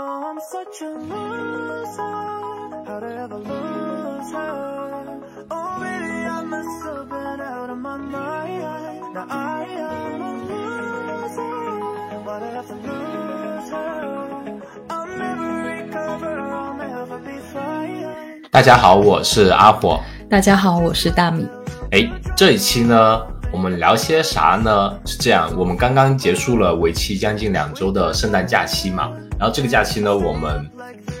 Oh, I'm such a loser. How'd I ever lose her? Oh, baby, I must have been out of my mind. Now I am a loser. Why'd I have to lose her? I'll never recover. I'll never be fine. 大家好，我是阿火。大家好，我是大米。哎，这一期呢，我们聊些啥呢？是这样，我们刚刚结束了为期将近两周的圣诞假期嘛，然后这个假期呢，我们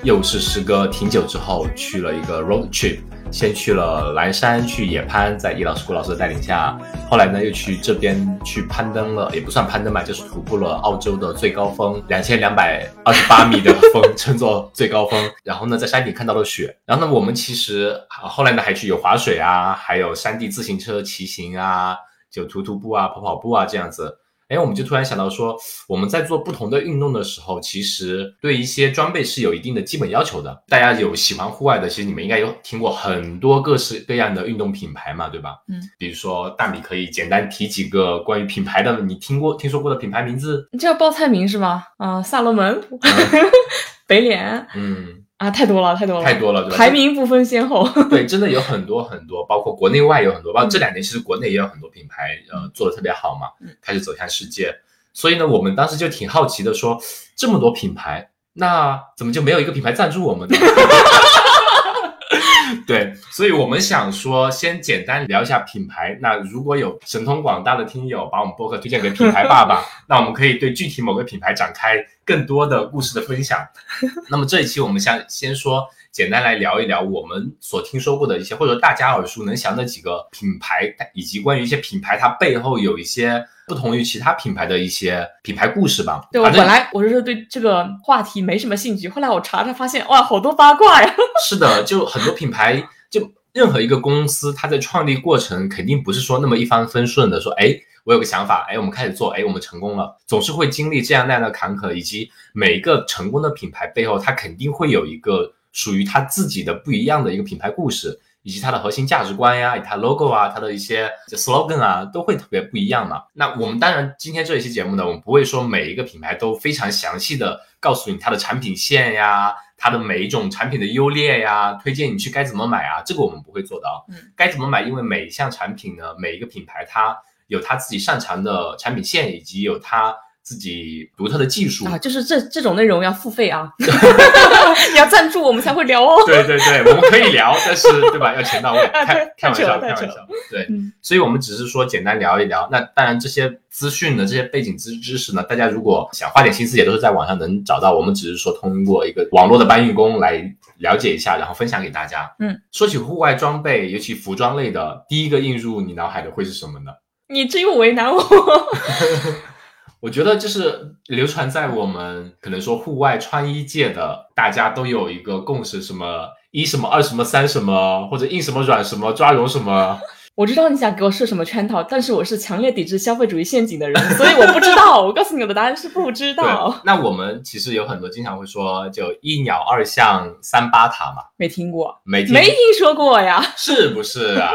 又是时隔挺久之后去了一个 road trip，先去了蓝山去野攀，在易老师、顾老师的带领下，后来呢又去这边去攀登了，也不算攀登吧，就是徒步了澳洲的最高峰两千两百二十八米的峰，称作最高峰。然后呢，在山顶看到了雪。然后呢，我们其实后来呢还去有滑水啊，还有山地自行车骑行啊，就徒徒步啊、跑跑步啊这样子。哎，我们就突然想到说，我们在做不同的运动的时候，其实对一些装备是有一定的基本要求的。大家有喜欢户外的，其实你们应该有听过很多各式各样的运动品牌嘛，对吧？嗯，比如说大米可以简单提几个关于品牌的，你听过、听说过的品牌名字？你这要报菜名是吗？啊、萨洛门、北脸嗯，啊，太多了，太多了，太多了，对吧？排名不分先后。对，真的有很多很多，包括国内外有很多，包括这两年其实国内也有很多品牌，呃，做的特别好嘛嗯，开始走向世界。所以呢，我们当时就挺好奇的说，这么多品牌，那怎么就没有一个品牌赞助我们呢？对，所以我们想说，先简单聊一下品牌。那如果有神通广大的听友把我们播客推荐给品牌爸爸，那我们可以对具体某个品牌展开更多的故事的分享。那么这一期我们想先说，简单来聊一聊我们所听说过的一些，或者大家耳熟能详的几个品牌，以及关于一些品牌它背后有一些不同于其他品牌的一些品牌故事吧。对我本来我是对这个话题没什么兴趣，后来我查查发现，哇，好多八卦呀！是的，就很多品牌，就任何一个公司，它在创立过程肯定不是说那么一帆风顺的，说，哎，我有个想法，哎，我们开始做，哎，我们成功了，总是会经历这样那样的坎坷，以及每一个成功的品牌背后，它肯定会有一个属于它自己的不一样的一个品牌故事，以及它的核心价值观呀，以及它 logo 啊，它的一些 slogan 啊，都会特别不一样嘛。那我们当然今天这一期节目呢，我们不会说每一个品牌都非常详细的告诉你它的产品线呀，它的每一种产品的优劣呀，推荐你去该怎么买啊，这个我们不会做到。嗯，该怎么买？因为每一项产品呢，每一个品牌它有它自己擅长的产品线，以及有它自己独特的技术。啊，就是这这种内容要付费啊，你要赞助我们才会聊哦。对对对，我们可以聊，但是对吧？要钱到位，啊开开玩笑，开玩笑。对，嗯所以我们只是说简单聊一聊。那当然，这些资讯的，这些背景知知识呢，大家如果想花点心思，也都是在网上能找到。我们只是说通过一个网络的搬运工来了解一下，然后分享给大家。嗯，说起户外装备，尤其服装类的，第一个映入你脑海的会是什么呢？你这又为难我。我觉得就是流传在我们可能说户外穿衣界的，大家都有一个共识，什么一什么二什么三什么，或者硬什么软什么抓绒什么。我知道你想给我设什么圈套，但是我是强烈抵制消费主义陷阱的人，所以我不知道。我告诉你，我的答案是不知 道，，那我们其实有很多经常会说，就一鸟二象三巴塔嘛，没听过，没听没听说过呀。是不是啊？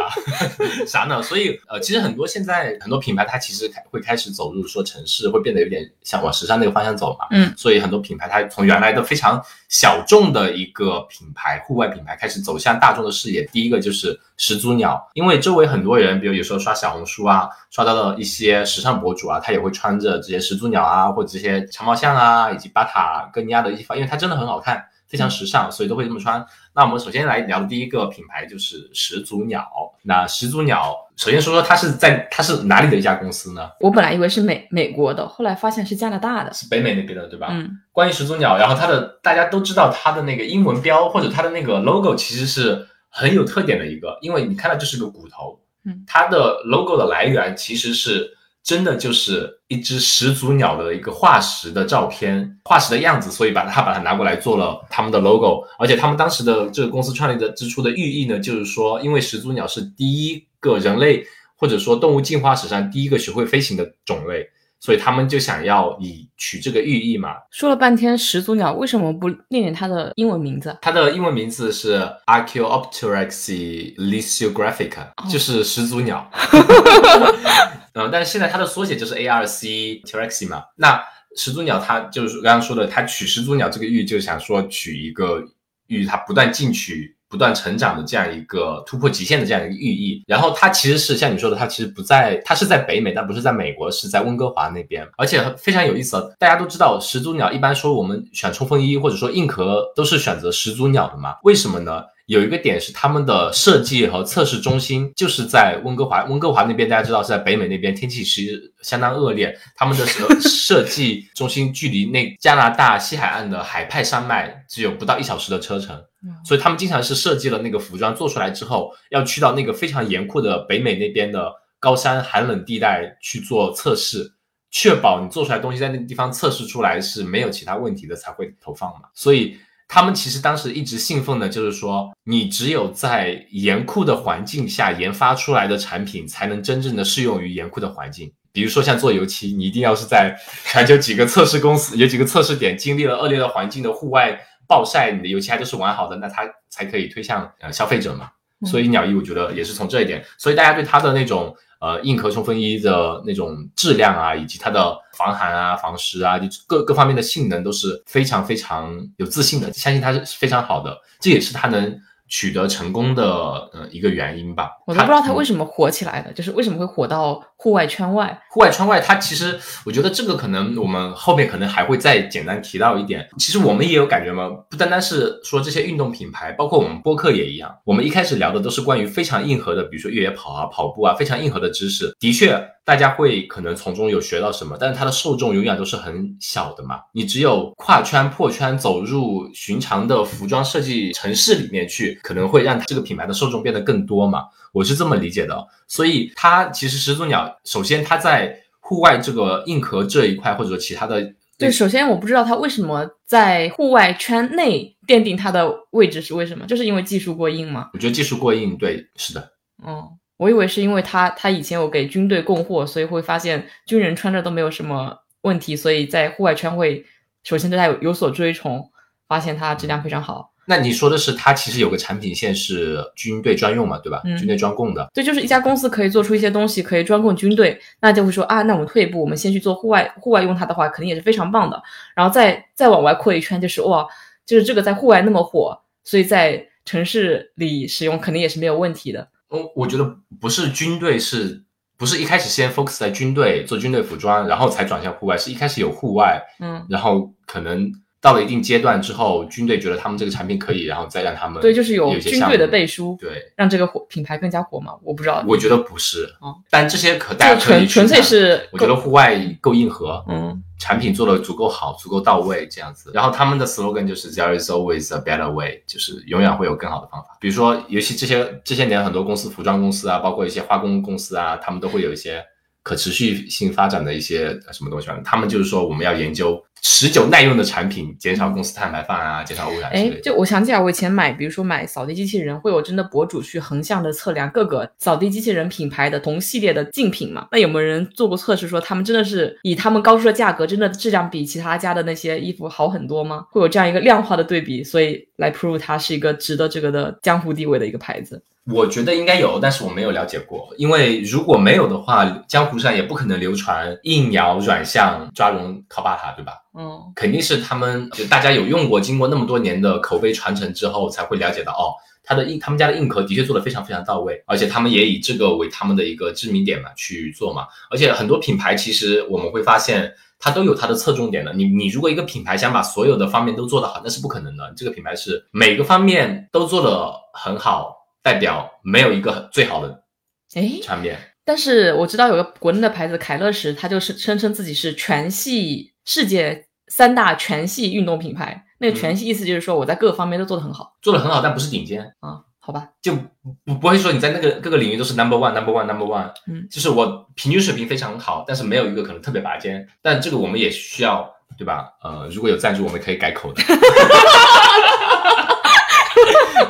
啥呢？所以呃，其实很多现在很多品牌它其实开会开始走入说城市，会变得有点想往时尚那个方向走嘛。嗯，所以很多品牌它从原来的非常小众的一个品牌，户外品牌开始走向大众的视野。第一个就是始祖鸟，因为周围很多人，比如有时候刷小红书啊，刷到了一些时尚博主啊，他也会穿着这些始祖鸟啊，或者这些长毛象啊，以及巴塔哥尼亚的衣服啊，因为它真的很好看。非常时尚，所以都会这么穿。那我们首先来聊的第一个品牌就是始祖鸟。那始祖鸟，首先说说它是在它是哪里的一家公司呢？我本来以为是美美国的，后来发现是加拿大的。是北美那边的，对吧？嗯，关于始祖鸟，然后它的大家都知道它的那个英文标或者它的那个 logo 其实是很有特点的一个，因为你看到这是个骨头，嗯，它的 logo 的来源其实是真的就是一只始祖鸟的一个化石的照片，化石的样子，所以把它把它拿过来做了他们的 logo，而且他们当时的这个公司创立的之初的寓意呢，就是说，因为始祖鸟是第一个人类或者说动物进化史上第一个学会飞行的种类。所以他们就想要以取这个寓意嘛。说了半天始祖鸟，为什么不念念它的英文名字？它的英文名字是 Archaeopteryx lisiographica，、哦就是始祖鸟。嗯，但是现在它的缩写就是 ARC T-Rex 嘛。那始祖鸟它就是刚刚说的，它取始祖鸟这个寓，就想说取一个寓，它不断进取。不断成长的这样一个突破极限的这样一个寓意，然后它其实是像你说的，它其实不在，它是在北美，但不是在美国，是在温哥华那边，而且非常有意思。大家都知道始祖鸟，一般说我们选冲锋衣或者说硬壳都是选择始祖鸟的嘛？为什么呢？有一个点是他们的设计和测试中心就是在温哥华，温哥华那边大家知道是在北美那边，天气其实相当恶劣。他们的设 设计中心距离那加拿大西海岸的海派山脉只有不到一小时的车程，所以他们经常是设计了那个服装做出来之后，要去到那个非常严酷的北美那边的高山寒冷地带去做测试，确保你做出来东西在那个地方测试出来是没有其他问题的才会投放嘛。所以。他们其实当时一直信奉的就是说，你只有在严酷的环境下研发出来的产品，才能真正的适用于严酷的环境。比如说像做油漆，你一定要是在全球几个测试公司、有几个测试点经历了恶劣的环境的户外暴晒，你的油漆还都是完好的，那它才可以推向呃消费者嘛。所以鸟一，我觉得也是从这一点，所以大家对它的那种。呃，硬壳冲锋衣的那种质量啊，以及它的防寒啊、防湿啊，就各各方面的性能都是非常非常有自信的，相信它是非常好的，这也是它能。取得成功的呃一个原因吧，我都不知道他为什么火起来的，就是为什么会火到户外圈外。户外圈外，它其实我觉得这个可能我们后面可能还会再简单提到一点。其实我们也有感觉嘛，不单单是说这些运动品牌，包括我们播客也一样。我们一开始聊的都是关于非常硬核的，比如说越野跑啊、跑步啊，非常硬核的知识。的确。大家会可能从中有学到什么，但是它的受众永远都是很小的嘛。你只有跨圈破圈，走入寻常的服装设计城市里面去，可能会让这个品牌的受众变得更多嘛。我是这么理解的。所以它其实始祖鸟，首先它在户外这个硬壳这一块，或者说其他的，对，首先我不知道它为什么在户外圈内奠定它的位置是为什么，就是因为技术过硬吗？我觉得技术过硬，对，是的，嗯。我以为是因为他他以前有给军队供货，所以会发现军人穿着都没有什么问题，所以在户外圈会首先对他有有所追崇，发现它质量非常好。那你说的是它其实有个产品线是军队专用嘛，对吧？军队专供的。对，就是一家公司可以做出一些东西可以专供军队，那就会说啊，那我们退一步，我们先去做户外，户外用它的话肯定也是非常棒的。然后再再往外扩一圈，就是哇，就是这个在户外那么火，所以在城市里使用肯定也是没有问题的。我我觉得不是军队，是不是一开始先 focus 在军队做军队服装，然后才转向户外？是一开始有户外，嗯，然后可能到了一定阶段之后，军队觉得他们这个产品可以，然后再让他们对，就是有军队的背书，对，让这个火品牌更加火嘛？我不知道，我觉得不是，嗯，但这些可大家可以纯粹是，我觉得户外够硬核，嗯。产品做的足够好，足够到位，这样子。然后他们的 slogan 就是 There is always a better way，就是永远会有更好的方法。比如说，尤其这些这些年很多公司，服装公司啊，包括一些化工公司啊，他们都会有一些。可持续性发展的一些什么东西吧，他们就是说我们要研究持久耐用的产品，减少公司碳排放啊，减少污染。哎，就我想起来，我以前买，比如说买扫地机器人，会有真的博主去横向的测量各个扫地机器人品牌的同系列的竞品嘛？那有没有人做过测试，说他们真的是以他们高出的价格，真的质量比其他家的那些衣服好很多吗？会有这样一个量化的对比，所以来 prove 它是一个值得这个的江湖地位的一个牌子。我觉得应该有，但是我没有了解过。因为如果没有的话，江湖上也不可能流传硬咬软橡抓绒靠巴塔，对吧？嗯，肯定是他们就大家有用过，经过那么多年的口碑传承之后，才会了解到哦，它的硬他们家的硬壳的确做的非常非常到位，而且他们也以这个为他们的一个知名点嘛去做嘛。而且很多品牌其实我们会发现，它都有它的侧重点的。你你如果一个品牌想把所有的方面都做得好，那是不可能的。这个品牌是每个方面都做得很好。代表没有一个最好的哎产品，但是我知道有个国内的牌子凯乐石，它就是声称自己是全系世界三大全系运动品牌。那个全系意思就是说我在各个方面都做得很好，做得很好，但不是顶尖啊？好吧，就不不会说你在那个各个领域都是 number one number one number one，嗯，就是我平均水平非常好，但是没有一个可能特别拔尖。但这个我们也需要对吧？呃，如果有赞助，我们可以改口的。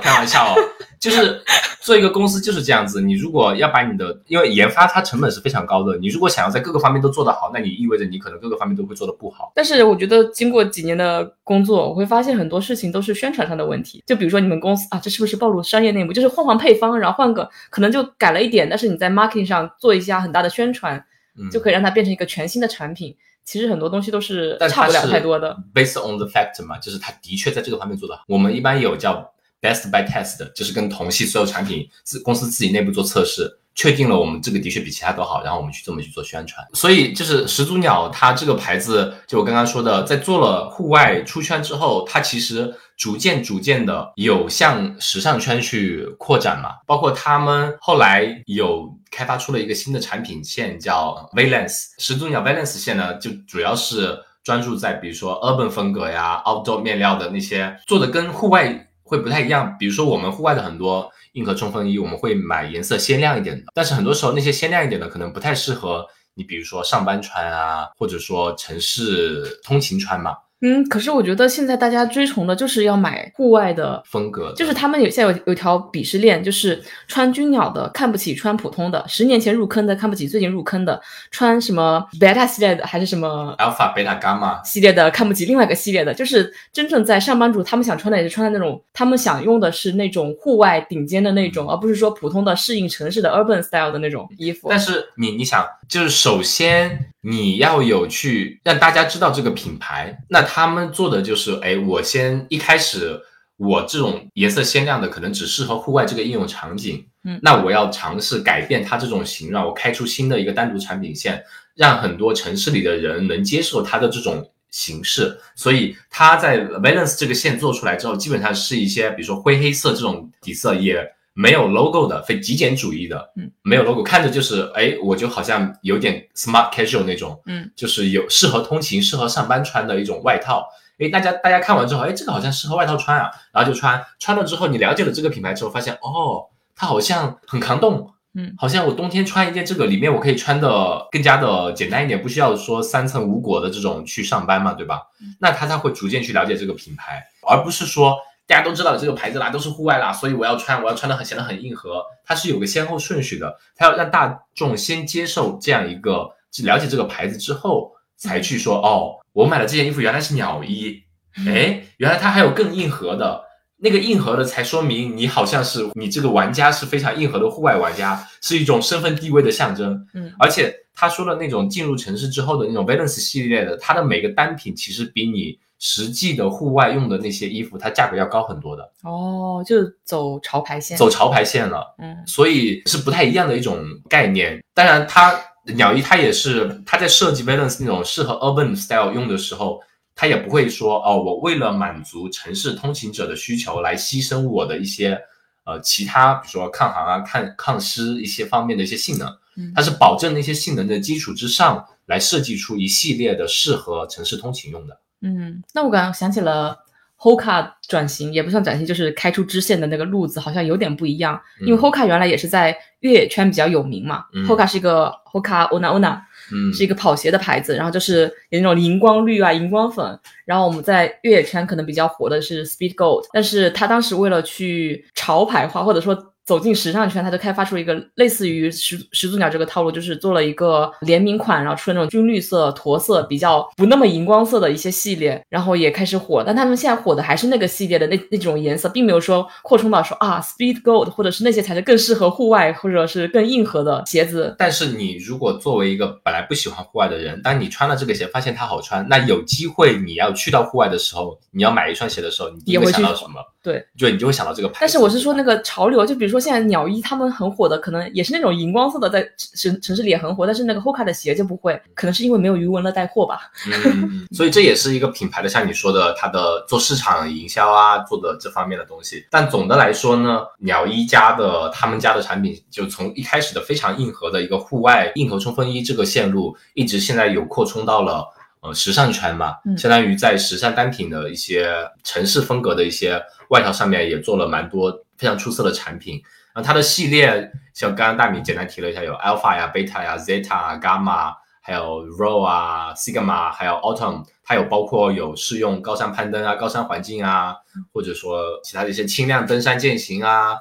开玩笑哦，就是做一个公司就是这样子。你如果要把你的，因为研发它成本是非常高的，你如果想要在各个方面都做得好，那你意味着你可能各个方面都会做得不好。但是我觉得经过几年的工作，我会发现很多事情都是宣传上的问题。就比如说你们公司啊，这是不是暴露商业内幕？就是换换配方，然后换个可能就改了一点，但是你在 marketing 上做一下很大的宣传，就可以让它变成一个全新的产品。其实很多东西都是差不了太多的。based on the fact 嘛，就是它的确在这个方面做得好。我们一般有叫 best by test，就是跟同系所有产品自公司自己内部做测试，确定了我们这个的确比其他都好，然后我们去这么去做宣传。所以就是始祖鸟它这个牌子，就我刚刚说的，在做了户外出圈之后，它其实逐渐逐渐的有向时尚圈去扩展嘛，包括他们后来有开发出了一个新的产品线叫 Valence，始祖鸟 Valence 线呢，就主要是专注在比如说 urban 风格呀、outdoor 面料的那些做的跟户外会不太一样。比如说我们户外的很多硬壳冲锋衣，我们会买颜色鲜亮一点的，但是很多时候那些鲜亮一点的可能不太适合你，比如说上班穿啊，或者说城市通勤穿嘛，嗯，可是我觉得现在大家追崇的就是要买户外的风格的就是他们有现在有有条鄙视链，就是穿军鸟的看不起穿普通的，十年前入坑的看不起最近入坑的，穿什么 beta 系列的还是什么 alpha、beta、gamma。系列的看不起另外一个系列的，就是真正在上班族他们想穿的也是穿的那种，他们想用的是那种户外顶尖的那种，而不是说普通的适应城市的 urban style 的那种衣服。但是你你想，就是首先你要有去让大家知道这个品牌，那他们做的就是，哎，我先一开始我这种颜色鲜亮的可能只适合户外这个应用场景，嗯那我要尝试改变它这种形状，我开出新的一个单独产品线，让很多城市里的人能接受它的这种。形式，所以它在 Valence 这个线做出来之后，基本上是一些比如说灰黑色这种底色，也没有 logo 的，非极简主义的，嗯，没有 logo，看着就是哎，我就好像有点 smart casual 那种，嗯，就是有适合通勤、适合上班穿的一种外套。哎，大家大家看完之后，哎，这个好像适合外套穿啊，然后就穿，穿了之后，你了解了这个品牌之后，发现哦，它好像很抗冻，嗯，好像我冬天穿一件这个，里面我可以穿的更加的简单一点，不需要说三层无果的这种去上班嘛，对吧？那他才会逐渐去了解这个品牌，而不是说大家都知道这个牌子啦，都是户外啦，所以我要穿，我要穿的很显得很硬核，它是有个先后顺序的，它要让大众先接受这样一个了解这个牌子之后，才去说哦，我买了这件衣服原来是鸟衣，哎，原来它还有更硬核的。那个硬核的才说明你好像是你这个玩家是非常硬核的户外玩家，是一种身份地位的象征。嗯而且他说的那种进入城市之后的那种 Valence 系列的，它的每个单品其实比你实际的户外用的那些衣服，它价格要高很多的，哦，就走潮牌线。走潮牌线了。嗯所以是不太一样的一种概念。当然，它鸟衣它也是它在设计 Valence 那种适合 urban style 用的时候，它也不会说哦，我为了满足城市通勤者的需求来牺牲我的一些呃其他，比如说抗寒啊、抗抗湿一些方面的一些性能。嗯它是保证那些性能的基础之上来设计出一系列的适合城市通勤用的。嗯，那我刚刚想起了 Hoka 转型，也不算转型，就是开出支线的那个路子好像有点不一样。因为嗯 Hoka 原来也是在越野圈比较有名嘛、嗯 h o k a 是一个 Hoka Ona Ona，嗯，是一个跑鞋的牌子，然后就是有那种荧光绿啊、荧光粉。然后我们在越野圈可能比较火的是 Speed Gold，但是他当时为了去潮牌化，或者说走进时尚圈，他就开发出一个类似于始始祖鸟这个套路，就是做了一个联名款，然后出了那种军绿色、驼色，比较不那么荧光色的一些系列，然后也开始火。但他们现在火的还是那个系列的那那种颜色，并没有说扩充到说啊 Speed Gold 或者是那些才是更适合户外或者是更硬核的鞋子。但是你如果作为一个本来不喜欢户外的人，当你穿了这个鞋，发现它好穿，那有机会你要去到户外的时候，你要买一双鞋的时候，你第一个也会想到什么？对，就你就会想到这个牌子。但是我是说那个潮流，就比如说现在鸟衣他们很火的，可能也是那种荧光色的，在城城市里也很火，但是那个 Hoka 的鞋就不会，可能是因为没有余文乐带货吧。嗯，所以这也是一个品牌的，像你说的，它的做市场营销啊，做的这方面的东西。但总的来说呢，鸟衣家的他们家的产品，就从一开始的非常硬核的一个户外硬核冲锋衣这个线路，一直现在有扩充到了。呃，时尚圈嘛，嗯相当于在时尚单品的一些城市风格的一些外套上面也做了蛮多非常出色的产品。然后它的系列，像刚刚大米简单提了一下，有 Alpha 呀、Beta 呀、Zeta 啊、Gamma，还有 Ro 啊、Sigma，还有 Autumn，它有包括有适用高山攀登啊、高山环境啊，或者说其他的一些轻量登山健行啊，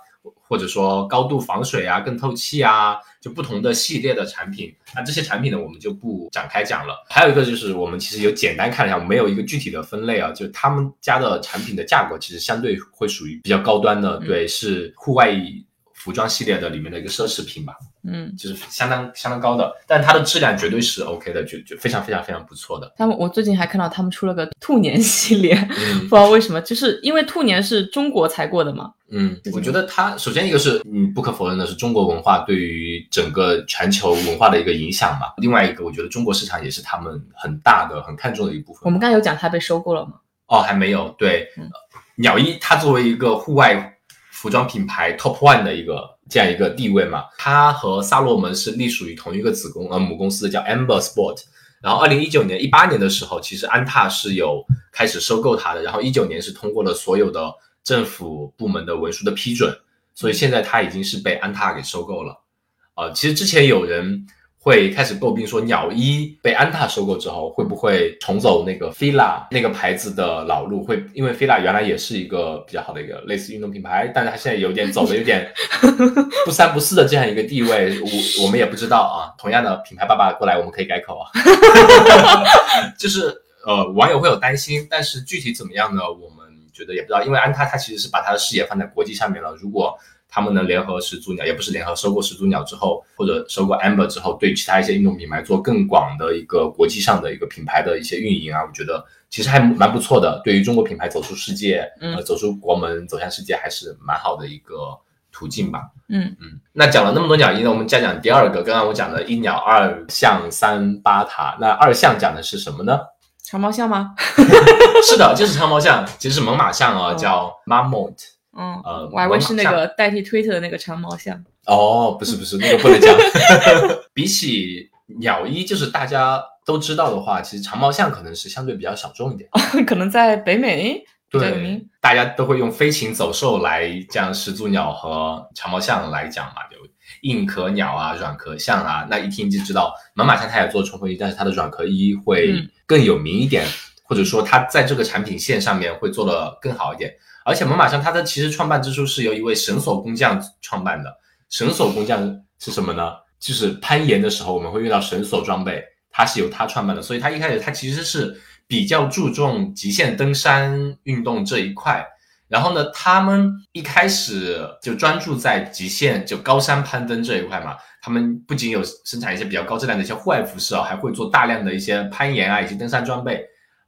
或者说高度防水啊、更透气啊，就不同的系列的产品。那这些产品呢，我们就不展开讲了。还有一个就是，我们其实有简单看了一下，我们没有一个具体的分类啊，就他们家的产品的价格其实相对会属于比较高端的，嗯对，是户外服装系列的里面的一个奢侈品吧。嗯，就是相当相当高的，但它的质量绝对是 OK 的，就就非常非常非常不错的。他们我最近还看到他们出了个兔年系列，嗯 不知道为什么，就是因为兔年是中国才过的嘛，嗯，我觉得它首先一个是，嗯，不可否认的是中国文化对于整个全球文化的一个影响嘛。另外一个，我觉得中国市场也是他们很大的、很看重的一部分。我们刚才有讲它被收购了吗，哦，还没有。对，鸟一它作为一个户外服装品牌 top one 的一个这样一个地位嘛，它和萨洛门是隶属于同一个子公呃母公司，叫 Amber Sport。然后，二零一九年、一八年的时候，其实安踏是有开始收购它的。然后一九年是通过了所有的政府部门的文书的批准，所以现在它已经是被安踏给收购了。呃，其实之前有人会开始诟病说，鸟一被安踏收购之后，会不会重走那个 fila 那个牌子的老路？会因为 fila 原来也是一个比较好的一个类似运动品牌，但是它现在有点走的有点 不三不四的这样一个地位，我我们也不知道啊。同样的品牌爸爸过来，我们可以改口啊。就是呃，网友会有担心，但是具体怎么样呢？我们觉得也不知道，因为安踏它其实是把它的视野放在国际上面了。如果他们能联合始祖鸟，也不是联合收购始祖鸟之后，或者收购 Amber 之后，对其他一些运动品牌做更广的一个国际上的一个品牌的一些运营啊，我觉得其实还蛮不错的。对于中国品牌走出世界，嗯呃，走出国门，走向世界，还是蛮好的一个途径吧。嗯嗯，那讲了那么多鸟一呢，我们再讲第二个。刚刚我讲的一鸟二象三八塔，那二象讲的是什么呢？长毛象吗？是的，就是长毛象，其实是猛犸象啊，哦叫 Marmot。嗯，呃我还以为是那个代替推特的那个长毛象。哦，不是不是，那个不能讲。比起鸟一，就是大家都知道的话，其实长毛象可能是相对比较小众一点。可能在北美比较有对名。，大家都会用飞禽走兽来讲始祖鸟和长毛象来讲嘛，就硬壳鸟啊、软壳象啊，那一听就知道猛犸象它也做冲锋衣，但是它的软壳衣会嗯更有名一点，或者说它在这个产品线上面会做的更好一点。而且猛犸象它的其实创办之初是由一位绳索工匠创办的，绳索工匠是什么呢？就是攀岩的时候我们会用到绳索装备，它是由他创办的，所以他一开始他其实是比较注重极限登山运动这一块。然后呢，他们一开始就专注在极限就高山攀登这一块嘛。他们不仅有生产一些比较高质量的一些户外服饰啊，还会做大量的一些攀岩啊以及登山装备，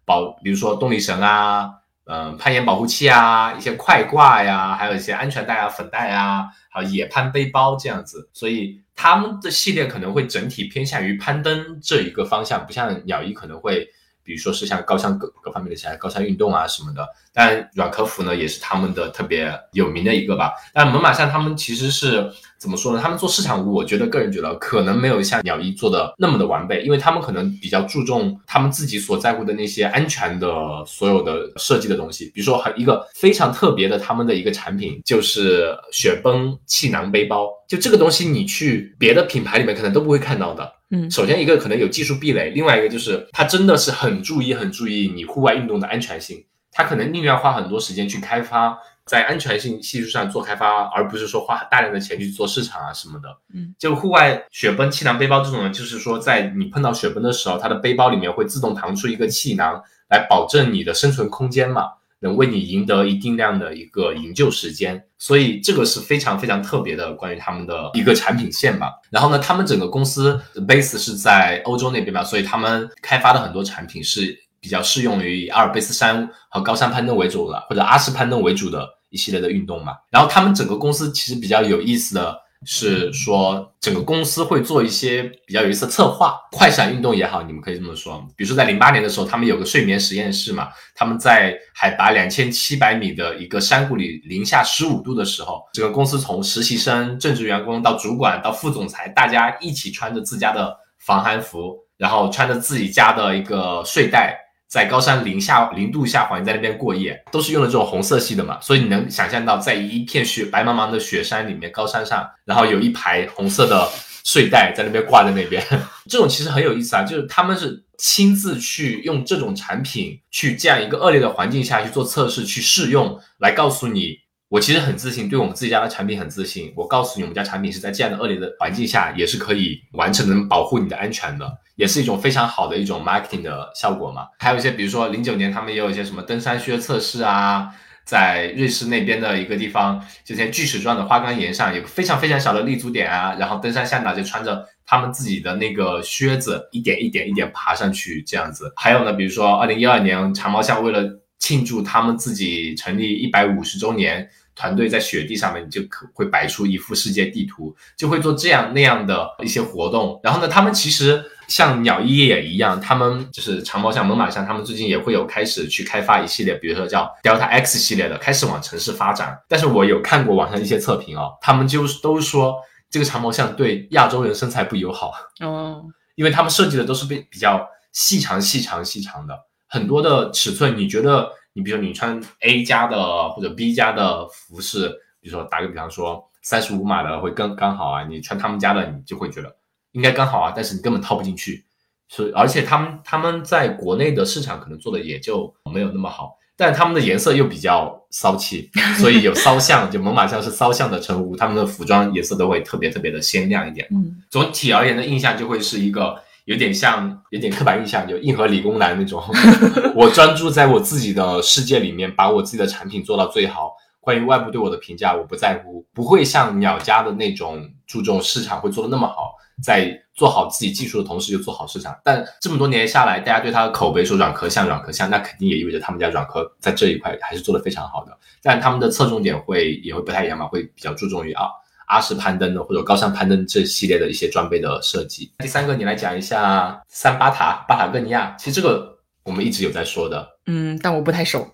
保比如说动力绳啊，嗯、攀岩保护器啊，一些快挂呀，还有一些安全带啊、粉带啊，还有野攀背包这样子。所以他们的系列可能会整体偏向于攀登这一个方向，不像鸟一可能会。比如说是像高山各各方面的像高山运动啊什么的，但软壳服呢也是他们的特别有名的一个吧。但猛犸象他们其实是怎么说呢？他们做市场，我觉得个人觉得可能没有像鸟一做的那么的完备，因为他们可能比较注重他们自己所在乎的那些安全的所有的设计的东西。比如说很一个非常特别的他们的一个产品就是雪崩气囊背包，就这个东西你去别的品牌里面可能都不会看到的。嗯首先一个可能有技术壁垒，另外一个就是它真的是很注意、很注意你户外运动的安全性，它可能宁愿花很多时间去开发，在安全性系数上做开发，而不是说花大量的钱去做市场啊什么的。嗯，就户外雪崩气囊背包这种呢，就是说在你碰到雪崩的时候，它的背包里面会自动弹出一个气囊，来保证你的生存空间嘛。能为你赢得一定量的一个营救时间，所以这个是非常非常特别的关于他们的一个产品线吧。然后呢，他们整个公司 base 是在欧洲那边嘛，所以他们开发的很多产品是比较适用于以阿尔卑斯山和高山攀登为主的，或者阿式攀登为主的一系列的运动嘛。然后他们整个公司其实比较有意思的。是说整个公司会做一些比较有意思的策划，快闪运动也好，你们可以这么说。比如说在零八年的时候，他们有个睡眠实验室嘛，他们在海拔两千七百米的一个山谷里，零下十五度的时候，整个公司从实习生、正职员工到主管到副总裁，大家一起穿着自家的防寒服，然后穿着自己家的一个睡袋。在高山零下零度下环境在那边过夜，都是用的这种红色系的嘛，所以你能想象到，在一片雪白茫茫的雪山里面，高山上，然后有一排红色的睡袋在那边挂在那边，这种其实很有意思啊，就是他们是亲自去用这种产品去这样一个恶劣的环境下去做测试，去试用，来告诉你，我其实很自信，对我们自己家的产品很自信，我告诉你，我们家产品是在这样的恶劣的环境下也是可以完成能保护你的安全的。也是一种非常好的一种 marketing 的效果嘛。还有一些，比如说零九年他们也有一些什么登山靴测试啊，在瑞士那边的一个地方，就在锯齿状的花岗岩上有个非常非常小的立足点啊，然后登山向导就穿着他们自己的那个靴子，一点一点一点爬上去这样子。还有呢，比如说二零一二年长毛象为了庆祝他们自己成立一百五十周年。团队在雪地上面就可会摆出一幅世界地图，就会做这样那样的一些活动。然后呢，他们其实像鸟依也一样，他们就是长毛象、猛犸象，他们最近也会有开始去开发一系列，比如说叫 Delta X 系列的，开始往城市发展。但是我有看过网上一些测评哦，他们就都说这个长毛象对亚洲人身材不友好哦，因为他们设计的都是比比较细长、细长、细长的，很多的尺寸，你觉得？你比如说，你穿 A 加的或者 B 加的服饰，比如说打个比方说，三十五码的会更刚好啊。你穿他们家的，你就会觉得应该刚好啊，但是你根本套不进去。所以，而且他们他们在国内的市场可能做的也就没有那么好，但他们的颜色又比较骚气，所以有骚象，就猛犸象是骚象的称呼，他们的服装颜色都会特别特别的鲜亮一点。嗯，总体而言的印象就会是一个。有点像，有点刻板印象，就硬核理工男那种。我专注在我自己的世界里面，把我自己的产品做到最好。关于外部对我的评价，我不在乎，不会像鸟家的那种注重市场会做的那么好，在做好自己技术的同时又做好市场。但这么多年下来，大家对它的口碑说软壳像软壳像，那肯定也意味着他们家软壳在这一块还是做的非常好的。但他们的侧重点会也会不太一样嘛，会比较注重于啊。阿什攀登的或者高山攀登这系列的一些装备的设计。第三个，你来讲一下三巴塔巴塔哥尼亚。其实这个我们一直有在说的，嗯，但我不太熟。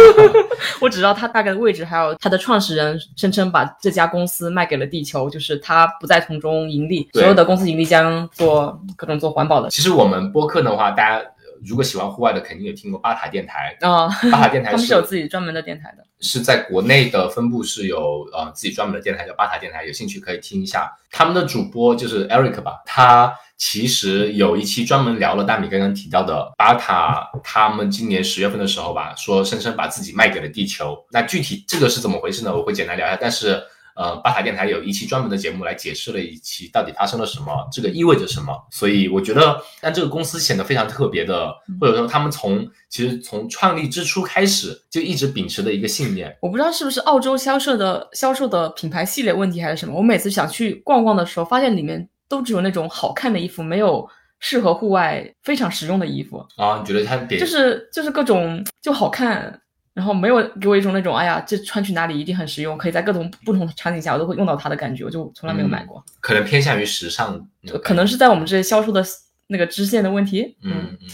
我只知道它大概的位置，还有它的创始人声称把这家公司卖给了地球，就是他不再从中盈利，所有的公司盈利将做各种做环保的。其实我们播客的话，大家。如果喜欢户外的，肯定有听过巴塔电台啊。巴塔电台 他们是有自己专门的电台的，是在国内的分部是有呃自己专门的电台叫巴塔电台，有兴趣可以听一下。他们的主播就是 Eric 吧，他其实有一期专门聊了大米刚刚提到的巴塔，他们今年十月份的时候吧，说深深把自己卖给了地球。那具体这个是怎么回事呢？我会简单聊一下，但是。呃，巴塔电台有一期专门的节目来解释了一期到底发生了什么，这个意味着什么。所以我觉得，但这个公司显得非常特别的，或者说他们从其实从创立之初开始就一直秉持的一个信念。我不知道是不是澳洲销售的销售的品牌系列问题还是什么。我每次想去逛逛的时候，发现里面都只有那种好看的衣服，没有适合户外非常实用的衣服啊。你觉得它就是就是各种就好看。然后没有给我一种那种，哎呀，这穿去哪里一定很实用，可以在各种不同的场景下我都会用到它的感觉，我就从来没有买过。可能偏向于时尚，可能是在我们这些销售的那个支线的问题。嗯嗯。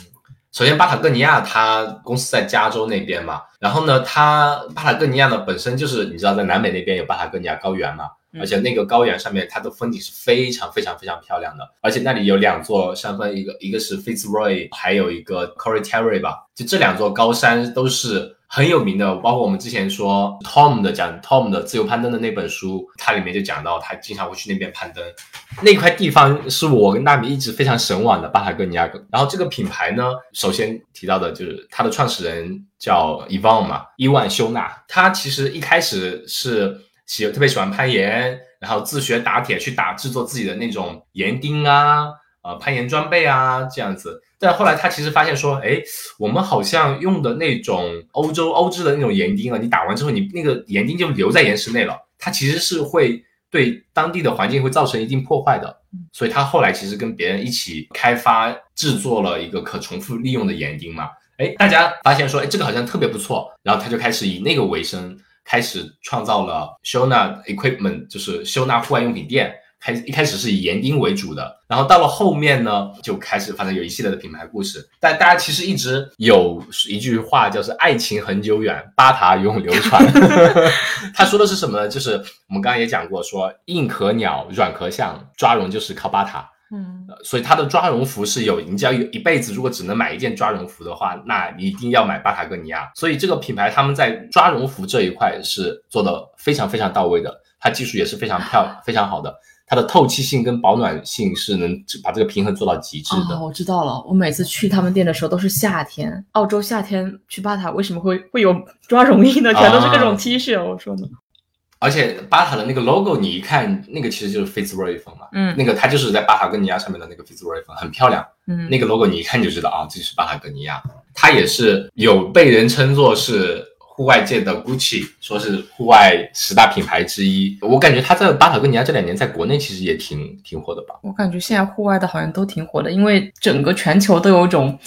首先，巴塔哥尼亚它公司在加州那边嘛，然后呢，它巴塔哥尼亚呢本身就是你知道在南美那边有巴塔哥尼亚高原嘛，而且那个高原上面它的风景是非常非常非常漂亮的，而且那里有两座山峰，一个一个是 Fitzroy，还有一个 Corey Terry 吧，就这两座高山都是。很有名的，包括我们之前说 Tom 的讲 Tom 的自由攀登的那本书，它里面就讲到他经常会去那边攀登。那块地方是我跟大米一直非常神往的巴塔哥尼亚。然后这个品牌呢，首先提到的就是它的创始人叫 Evan 嘛，伊万修纳。他其实一开始是喜特别喜欢攀岩，然后自学打铁去打制作自己的那种岩钉啊，呃攀岩装备啊这样子。但后来他其实发现说，哎，我们好像用的那种欧洲欧制的那种岩钉啊，你打完之后，你那个岩钉就留在岩石内了，它其实是会对当地的环境会造成一定破坏的。所以他后来其实跟别人一起开发制作了一个可重复利用的岩钉嘛。哎，大家发现说，哎，这个好像特别不错，然后他就开始以那个为生，开始创造了 Shona Equipment，就是收纳户外用品店。开一开始是以岩钉为主的，然后到了后面呢，就开始反正有一系列的品牌故事。但大家其实一直有一句话，叫做“爱情恒久远，巴塔永流传 ”。他说的是什么呢？就是我们刚刚也讲过，说硬壳鸟，软壳象，抓绒就是靠巴塔。嗯，所以它的抓绒服是有，你只要有一辈子，如果只能买一件抓绒服的话，那你一定要买巴塔哥尼亚。所以这个品牌他们在抓绒服这一块是做的非常非常到位的，它技术也是非常漂非常好的。它的透气性跟保暖性是能把这个平衡做到极致的。哦我知道了，我每次去他们店的时候都是夏天，澳洲夏天去巴塔为什么会会有抓绒衣呢？全都是各种 T 恤，我说呢。而且巴塔的那个 logo，你一看，那个其实就是 Fitzroy 风嘛，嗯，那个它就是在巴塔哥尼亚上面的那个 Fitzroy 风，很漂亮，嗯，那个 logo 你一看就知道啊，这是巴塔哥尼亚。它也是有被人称作是户外界的 GUCCI，说是户外十大品牌之一。我感觉它在巴塔哥尼亚这两年在国内其实也挺挺火的吧。我感觉现在户外的好像都挺火的，因为整个全球都有一种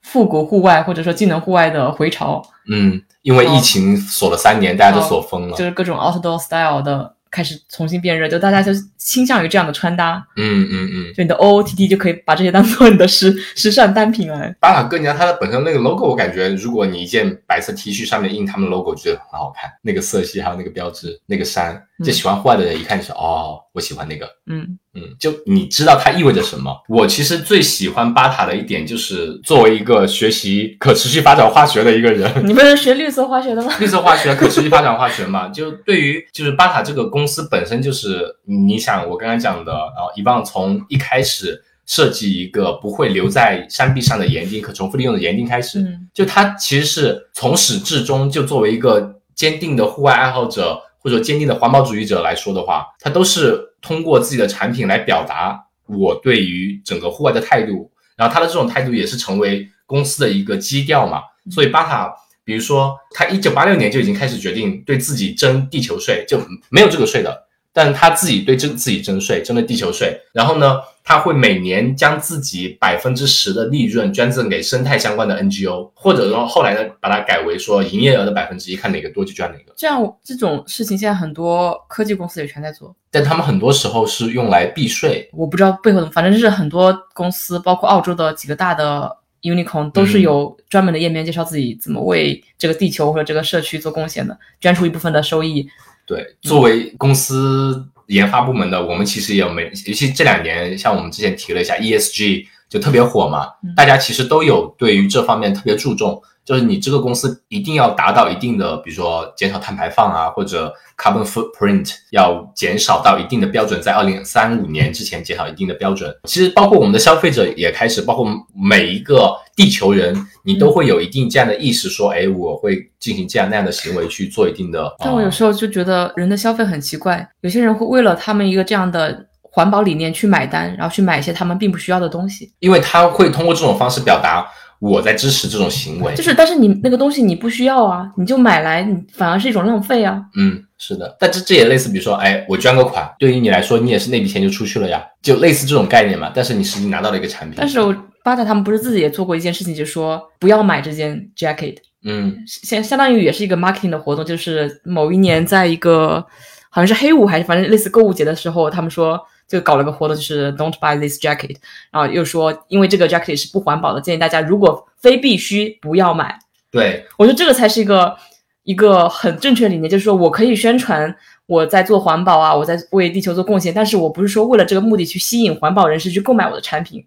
复古户外或者说技能户外的回潮，嗯，因为疫情锁了三年，大家都锁疯了。就是各种 outdoor style 的开始重新变热，就大家就倾向于这样的穿搭。嗯嗯嗯。就你的 O O T T 就可以把这些当做你的时 时尚单品来。巴塔哥尼亚它的本身那个 logo，我感觉如果你一件白色 T 恤上面印他们 logo，觉得很好看。那个色系还有那个标志，那个衫，就喜欢户外的人一看就是哦，我喜欢那个。嗯嗯，就你知道它意味着什么。我其实最喜欢巴塔的一点就是作为一个学习可持续发展化学的一个人。你不是学绿色化学的吗？绿色化学、可持续发展化学嘛，就对于就是巴塔这个公司本身就是，你想我刚刚讲的，然后以往从一开始设计一个不会留在山壁上的岩钉，可重复利用的岩钉开始，嗯就它其实是从始至终就作为一个坚定的户外爱好者或者坚定的环保主义者来说的话，他都是通过自己的产品来表达我对于整个户外的态度，然后他的这种态度也是成为公司的一个基调嘛。所以巴塔，比如说他一九八六年就已经开始决定对自己征地球税，就没有这个税的。但他自己对征自己征税，征了地球税，然后呢，他会每年将自己百分之十的利润捐赠给生态相关的 NGO，或者说后来呢，把它改为说营业额的百分之一，看哪个多就捐哪个。这样这种事情现在很多科技公司也全在做。但他们很多时候是用来避税，我不知道背后怎么，反正是很多公司，包括澳洲的几个大的 unicorn 都是有专门的页面介绍自己怎么为这个地球或者这个社区做贡献的，捐出一部分的收益。对，作为公司研发部门的，我们其实也有没，尤其这两年，像我们之前提了一下 ESG 就特别火嘛，嗯大家其实都有对于这方面特别注重，就是你这个公司一定要达到一定的，比如说减少碳排放啊，或者 carbon footprint 要减少到一定的标准，在二零三五年之前减少一定的标准。其实包括我们的消费者也开始，包括每一个地球人，你都会有一定这样的意识，说，哎，我会进行这样那样的行为去做一定的。但我有时候就觉得人的消费很奇怪，有些人会为了他们一个这样的环保理念去买单，然后去买一些他们并不需要的东西。因为他会通过这种方式表达我在支持这种行为。就是，但是你那个东西你不需要啊，你就买来，你反而是一种浪费啊。嗯，是的，但这这也类似，比如说，哎，我捐个款，对于你来说，你也是那笔钱就出去了呀，就类似这种概念嘛。但是你实际拿到了一个产品。但是我巴塔他们不是自己也做过一件事情，就是说不要买这件 jacket，嗯相相当于也是一个 marketing 的活动，就是某一年在一个好像是黑五还是反正类似购物节的时候，他们说就搞了个活动，就是 don't buy this jacket，然后又说因为这个 jacket 是不环保的，建议大家如果非必须不要买。对，我觉得这个才是一个一个很正确的理念，就是说我可以宣传我在做环保啊，我在为地球做贡献，但是我不是说为了这个目的去吸引环保人士去购买我的产品，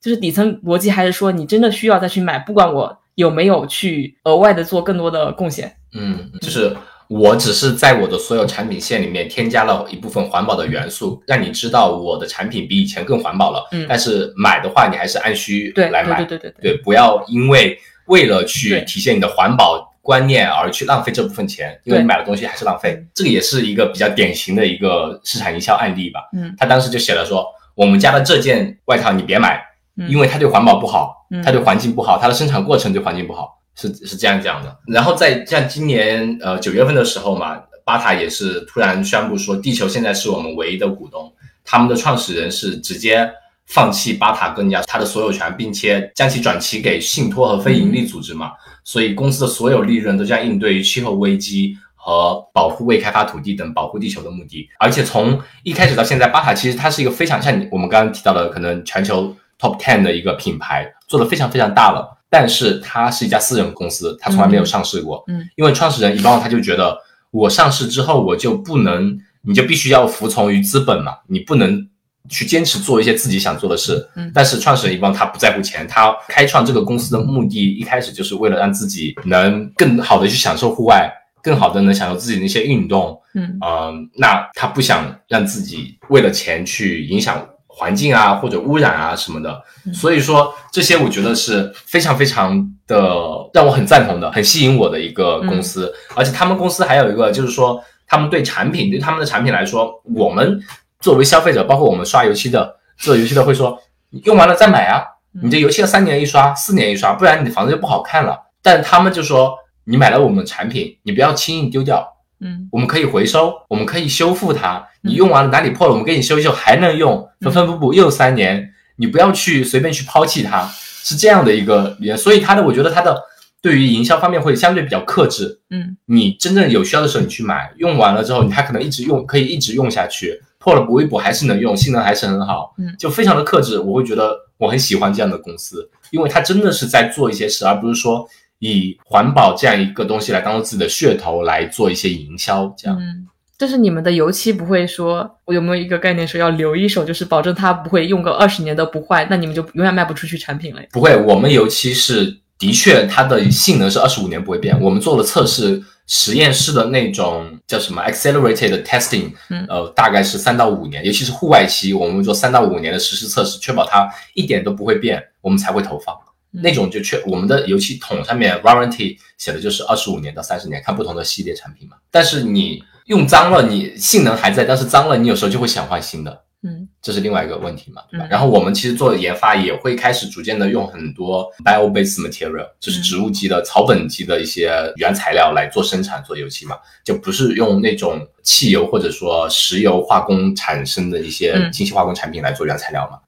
就是底层逻辑还是说你真的需要再去买，不管我有没有去额外的做更多的贡献。嗯，就是我只是在我的所有产品线里面添加了一部分环保的元素，让你知道我的产品比以前更环保了。嗯但是买的话，你还是按需来买。对对对对对，不要因为为了去体现你的环保观念而去浪费这部分钱，因为你买的东西还是浪费。这个也是一个比较典型的一个市场营销案例吧。嗯他当时就写了说，我们家的这件外套你别买，嗯因为它对环保不好，嗯它对环境不好，它的生产过程对环境不好，是是这样讲的。然后在像今年呃九月份的时候嘛，巴塔也是突然宣布说，地球现在是我们唯一的股东，他们的创始人是直接放弃巴塔哥尼亚它的所有权，并且将其转其给信托和非盈利组织嘛，所以公司的所有利润都将应对于气候危机。和保护未开发土地等保护地球的目的，而且从一开始到现在，巴塔其实它是一个非常像你我们刚刚提到的，可能全球 top ten 的一个品牌，做的非常非常大了。但是它是一家私人公司，它从来没有上市过。嗯，因为创始人一帮他就觉得，我上市之后我就不能，你就必须要服从于资本嘛，你不能去坚持做一些自己想做的事。嗯但是创始人一帮他不在乎钱，他开创这个公司的目的一开始就是为了让自己能更好的去享受户外。更好的能享受自己的一些运动，嗯嗯，那他不想让自己为了钱去影响环境啊，或者污染啊什么的，嗯所以说这些我觉得是非常非常的让我很赞同的，很吸引我的一个公司。而且他们公司还有一个就是说，他们对产品，对他们的产品来说，我们作为消费者，包括我们刷油漆的做油漆的会说，你用完了再买啊，你这油漆要三年一刷，四年一刷，不然你的房子就不好看了。但他们就说。你买了我们产品，你不要轻易丢掉，嗯我们可以回收，我们可以修复它。你用完了哪里破了，我们给你修一修，还能用，缝缝补补又三年，你不要去随便去抛弃它，是这样的一个理念。所以它的，我觉得它的对于营销方面会相对比较克制。嗯你真正有需要的时候你去买，用完了之后，你它可能一直用，可以一直用下去，破了补一补还是能用，性能还是很好，嗯就非常的克制。我会觉得我很喜欢这样的公司，因为它真的是在做一些事，而不是说以环保这样一个东西来当做自己的噱头来做一些营销，这样。嗯。但是你们的油漆不会说，我有没有一个概念说要留一手，就是保证它不会用个二十年都不坏，那你们就永远卖不出去产品了。不会，我们油漆是的确它的性能是二十五年不会变。我们做了测试，实验室的那种叫什么 accelerated testing，嗯呃，大概是三到五年，尤其是户外漆，我们做三到五年的实时测试，确保它一点都不会变，我们才会投放。嗯那种就确我们的油漆桶上面 warranty 写的就是二十五年到三十年，看不同的系列产品嘛。但是你用脏了，你性能还在，但是脏了，你有时候就会想换新的。嗯这是另外一个问题嘛，对吧？嗯然后我们其实做研发也会开始逐渐的用很多 bio-based material，就是植物基的、草本基的一些原材料来做生产做油漆嘛，就不是用那种汽油或者说石油化工产生的一些嗯精细化工产品来做原材料嘛。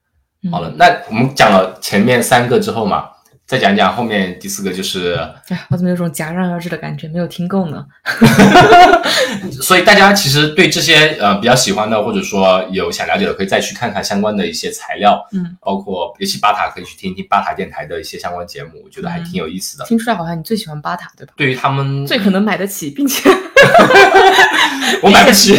嗯好了，那我们讲了前面三个之后嘛，再讲讲后面第四个就是哎，我怎么有种戛然而止的感觉？没有听够呢。所以大家其实对这些呃比较喜欢的，或者说有想了解的，可以再去看看相关的一些材料，嗯，包括尤其巴塔可以去听一听巴塔电台的一些相关节目，我觉得还挺有意思的。听出来好像你最喜欢巴塔对吧？对于他们，最可能买得起，并且 我买不起。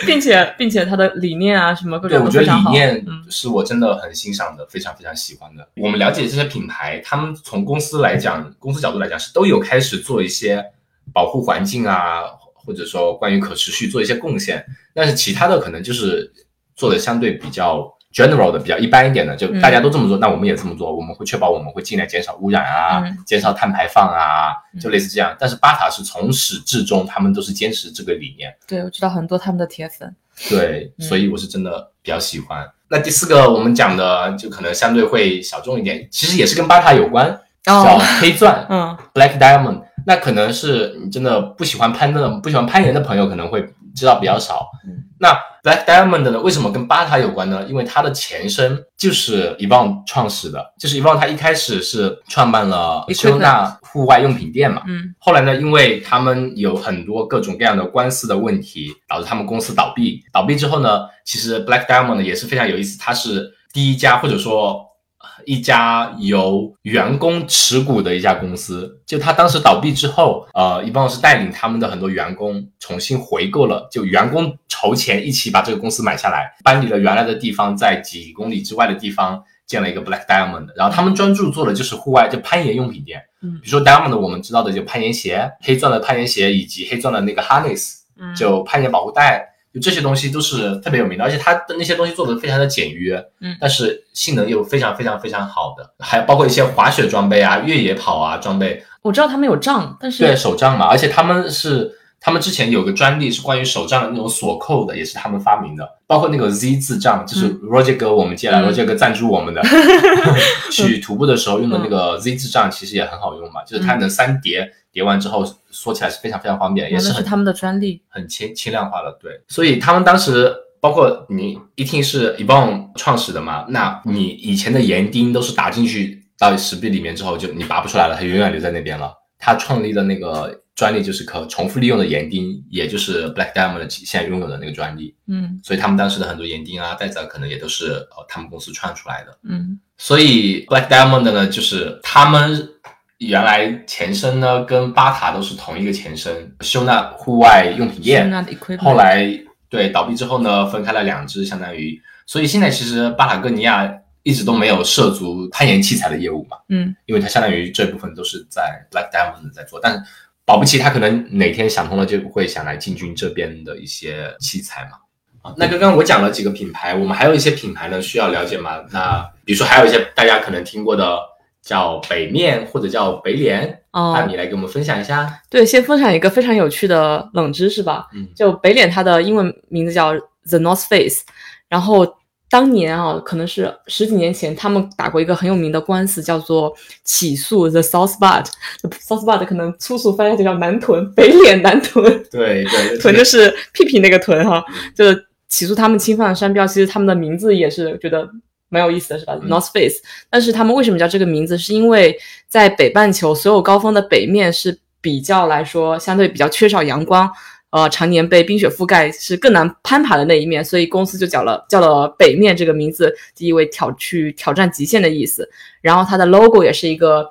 并且并且他的理念啊什么各对，我觉得。理念嗯是我真的很欣赏的，非常非常喜欢的。我们了解这些品牌，他们从公司来讲，公司角度来讲是都有开始做一些保护环境啊，或者说关于可持续做一些贡献。但是其他的可能就是做的相对比较 general 的，比较一般一点的，就嗯大家都这么做，那我们也这么做，我们会确保我们会尽量减少污染啊，嗯减少碳排放啊，嗯就类似这样。但是巴塔是从始至终，他们都是坚持这个理念。对，我知道很多他们的铁粉。对，嗯所以我是真的比较喜欢。那第四个我们讲的就可能相对会小众一点，其实也是跟巴塔有关，叫哦，黑钻、嗯 （Black Diamond）。那可能是你真的不喜欢攀登、不喜欢攀岩的朋友可能会知道比较少。嗯那 Black Diamond 呢？为什么跟巴塔有关呢？因为它的前身就是 Evon 创始的，就是 Evon 他一开始是创办了收纳户外用品店嘛。嗯后来呢，因为他们有很多各种各样的官司的问题，导致他们公司倒闭。倒闭之后呢，其实 Black Diamond 也是非常有意思，它是第一家或者说呃一家由员工持股的一家公司。就他当时倒闭之后，呃，一般是带领他们的很多员工重新回购了，就员工筹钱一起把这个公司买下来，搬离了原来的地方，在几公里之外的地方建了一个 Black Diamond。然后他们专注做的就是户外就攀岩用品店。嗯比如说 Diamond 我们知道的就攀岩鞋，黑钻的攀岩鞋以及黑钻的那个 harness，嗯，就攀岩保护带，就这些东西都是特别有名的，而且它的那些东西做的非常的简约，嗯但是性能又非常非常非常好的，还包括一些滑雪装备啊、越野跑啊装备，我知道他们有杖，但是对手杖嘛，而且他们是。他们之前有个专利是关于手杖的那种锁扣的，也是他们发明的。包括那个 Z 字杖，就是 Roger 哥我们借来、嗯 Roger 哥赞助我们的，去徒步的时候用的那个 Z 字杖，其实也很好用嘛，就是它能三叠，叠完之后缩起来是非常非常方便，也是是他们的专利。很轻轻量化的，对。所以他们当时包括你一听是 e b o n 创始的嘛，那你以前的岩钉都是打进去到石壁里面之后就你拔不出来了，它永远留在那边了。他创立的那个专利就是可重复利用的岩钉，也就是 Black Diamond 现在拥有的那个专利。嗯所以他们当时的很多岩钉啊、带子啊，可能也都是呃他们公司创出来的。嗯所以 Black Diamond 呢，就是他们原来前身呢跟巴塔都是同一个前身，修纳户外用品店。后来对倒闭之后呢，分开了两支，相当于，所以现在其实巴塔哥尼亚一直都没有涉足攀岩器材的业务嘛，嗯因为它相当于这部分都是在 Black Diamond 在做，但保不齐他可能哪天想通了，就会想来进军这边的一些器材嘛。啊，那刚刚我讲了几个品牌，我们还有一些品牌呢需要了解嘛？那比如说还有一些大家可能听过的叫北面或者叫北脸，哦那你来给我们分享一下。对，先分享一个非常有趣的冷知识吧。嗯就北脸它的英文名字叫 The North Face，然后当年啊，可能是十几年前，他们打过一个很有名的官司，叫做起诉 The South Butt。South Butt 可能粗俗翻译就叫南屯，北脸南屯。对对，屯就是屁屁那个屯哈，就是起诉他们侵犯了商标。其实他们的名字也是觉得蛮有意思的，是吧？North Face。但是他们为什么叫这个名字？是因为在北半球所有高峰的北面是比较来说相对比较缺少阳光。呃，常年被冰雪覆盖是更难攀爬的那一面，所以公司就叫了叫了北面这个名字，第一为挑去挑战极限的意思。然后它的 logo 也是一个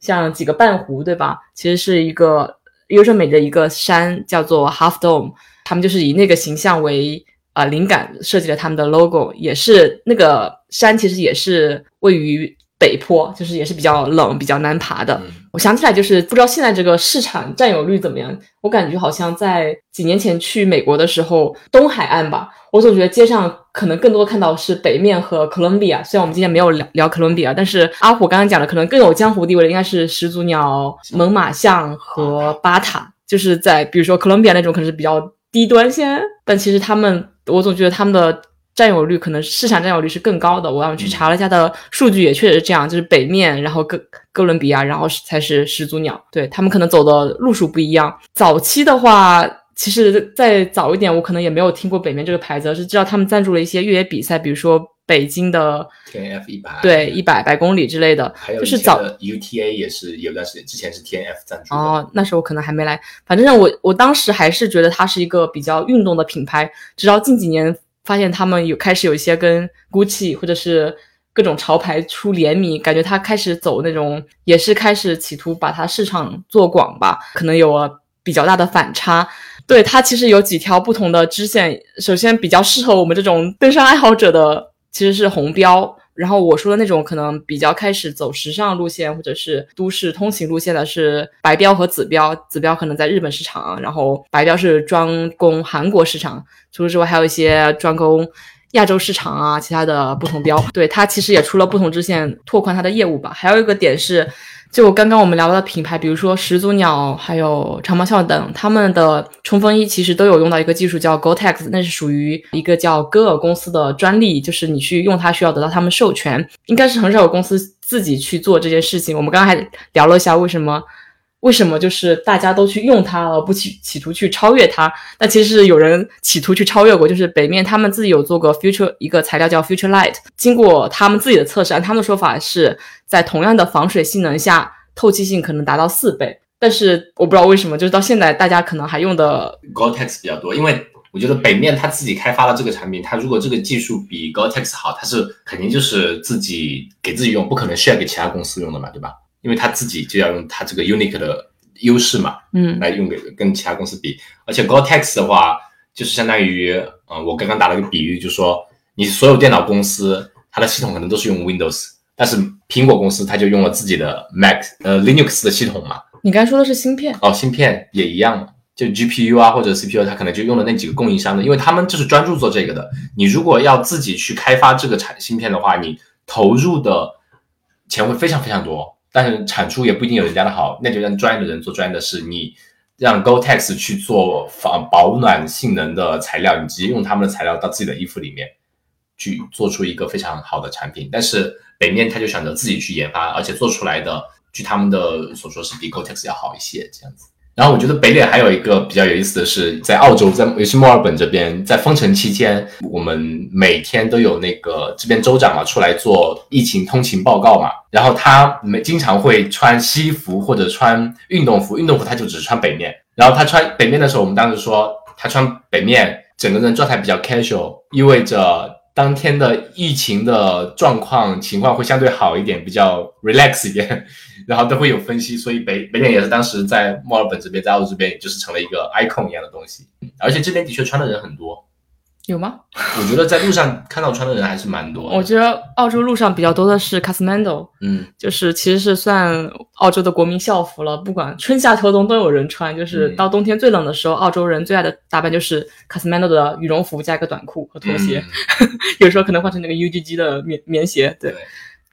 像几个半弧，对吧？其实是一个优胜美的一个山，叫做 Half Dome。他们就是以那个形象为啊灵感设计了他们的 logo，也是那个山其实也是位于。北坡就是也是比较冷、比较难爬的。我想起来，就是不知道现在这个市场占有率怎么样。我感觉好像在几年前去美国的时候，东海岸吧，我总觉得街上可能更多看到是北面和哥伦比亚。虽然我们今天没有聊聊哥伦比亚，但是阿虎刚刚讲的，可能更有江湖地位的应该是始祖鸟、猛犸象和巴塔。就是在比如说哥伦比亚那种可能是比较低端些，但其实他们，我总觉得他们的。占有率可能市场占有率是更高的，我要去查了一下的数据，也确实是这样，就是北面，然后哥哥伦比亚，然后才是始祖鸟，对他们可能走的路数不一样。早期的话，其实再早一点，我可能也没有听过北面这个牌子，是知道他们赞助了一些越野比赛，比如说北京的 T N F 一百，对一百百公里之类的，还有就是早 U T A 也是有段时间之前是 T N F 赞助哦，那时候可能还没来，反正我我当时还是觉得它是一个比较运动的品牌，直到近几年。发现他们有开始有一些跟 GUCCI 或者是各种潮牌出联名，感觉它开始走那种，也是开始企图把它市场做广吧，可能有了比较大的反差。对它其实有几条不同的支线，首先比较适合我们这种登山爱好者的其实是红标。然后我说的那种可能比较开始走时尚路线或者是都市通勤路线的是白标和紫标，紫标可能在日本市场，然后白标是专攻韩国市场。除此之外，还有一些专攻亚洲市场啊，其他的不同标。对它其实也出了不同支线，拓宽它的业务吧。还有一个点是。就刚刚我们聊到的品牌，比如说始祖鸟，还有长毛象等，他们的冲锋衣其实都有用到一个技术叫 Gore-Tex，那是属于一个叫戈尔公司的专利，就是你去用它需要得到他们授权，应该是很少有公司自己去做这件事情。我们刚刚还聊了一下为什么。为什么就是大家都去用它，而不企企图去超越它？那其实有人企图去超越过，就是北面他们自己有做过 Future 一个材料叫 Future Light，经过他们自己的测试，按他们的说法是在同样的防水性能下，透气性可能达到四倍。但是我不知道为什么，就是到现在大家可能还用的 Gore-Tex 比较多，因为我觉得北面他自己开发了这个产品，他如果这个技术比 Gore-Tex 好，他是肯定就是自己给自己用，不可能 share 给其他公司用的嘛，对吧？因为他自己就要用他这个 unique 的优势嘛，嗯，来用给跟其他公司比。而且 Gore-Tex 的话，就是相当于，嗯，我刚刚打了个比喻，就是说，你所有电脑公司它的系统可能都是用 Windows，但是苹果公司它就用了自己的 Mac，呃，Linux 的系统嘛。你刚才说的是芯片？哦，芯片也一样嘛，就 GPU 啊或者 CPU，它可能就用了那几个供应商的，因为他们就是专注做这个的。你如果要自己去开发这个产芯片的话，你投入的钱会非常非常多。但是产出也不一定有人家的好，那就让专业的人做专业的事。你让 Go Tex 去做防保暖性能的材料，你直接用他们的材料到自己的衣服里面去做出一个非常好的产品。但是北面他就选择自己去研发，而且做出来的，据他们的所说是比 Go Tex 要好一些，这样子。然后我觉得北脸还有一个比较有意思的是，在澳洲，在尤其墨尔本这边，在封城期间，我们每天都有那个这边州长嘛出来做疫情通勤报告嘛。然后他每经常会穿西服或者穿运动服，运动服他就只穿北面。然后他穿北面的时候，我们当时说他穿北面，整个人状态比较 casual，意味着当天的疫情的状况情况会相对好一点，比较 relax 一点。然后都会有分析，所以北北脸也是当时在墨尔本这边，在澳洲这边，就是成了一个 icon 一样的东西。而且这边的确穿的人很多，有吗？我觉得在路上看到穿的人还是蛮多。我觉得澳洲路上比较多的是 Casmando，嗯，就是其实是算澳洲的国民校服了，不管春夏秋冬都有人穿。就是到冬天最冷的时候，澳洲人最爱的打扮就是 Casmando 的羽绒服加一个短裤和拖鞋，有时候可能换成那个 UGG 的棉棉鞋，对。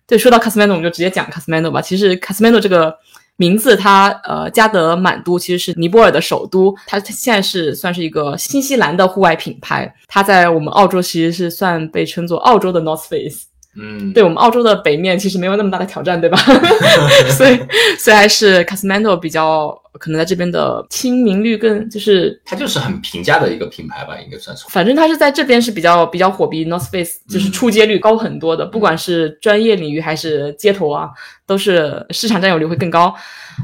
对，说到 Casmando，我们就直接讲 Casmando 吧。其实 Casmando 这个名字它呃加德满都其实是尼泊尔的首都，它现在是算是一个新西兰的户外品牌，它在我们澳洲其实是算被称作澳洲的 North Face。嗯，对我们澳洲的北面其实没有那么大的挑战，对吧？所以，所以还是 Casmando 比较可能在这边的亲民率更，就是它就是很平价的一个品牌吧，应该算是。反正它是在这边是比较比较火，比 North Face 就是出街率高很多的，不管是专业领域还是街头啊，都是市场占有率会更高。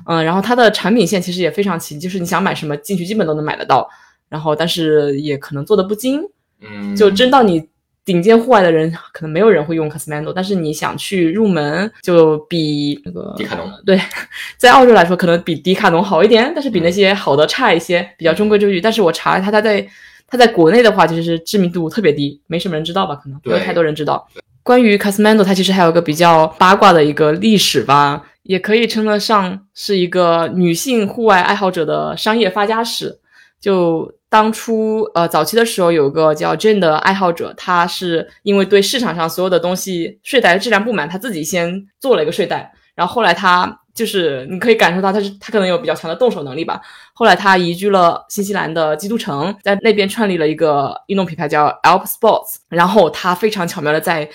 嗯，然后它的产品线其实也非常齐，就是你想买什么进去基本都能买得到，然后但是也可能做的不精，嗯，就真到你。顶尖户外的人可能没有人会用 Casmando，但是你想去入门，就比那个迪卡侬 对，在澳洲来说可能比迪卡侬好一点，但是比那些好的差一些，比较中规中矩。但是我查了它，它在它在国内的话，其实知名度特别低，没什么人知道吧？可能没有太多人知道。关于 Casmando，它其实还有个比较八卦的一个历史吧，也可以称得上是一个女性户外爱好者的商业发家史。就当初呃早期的时候，有个叫 Jane 的爱好者，他是因为对市场上所有的东西睡袋的质量不满，他自己先做了一个睡袋，然后后来他就是你可以感受到他是他可能有比较强的动手能力吧。后来他移居了新西兰的基督城，在那边创立了一个运动品牌叫 Alp Sports，然后他非常巧妙的在。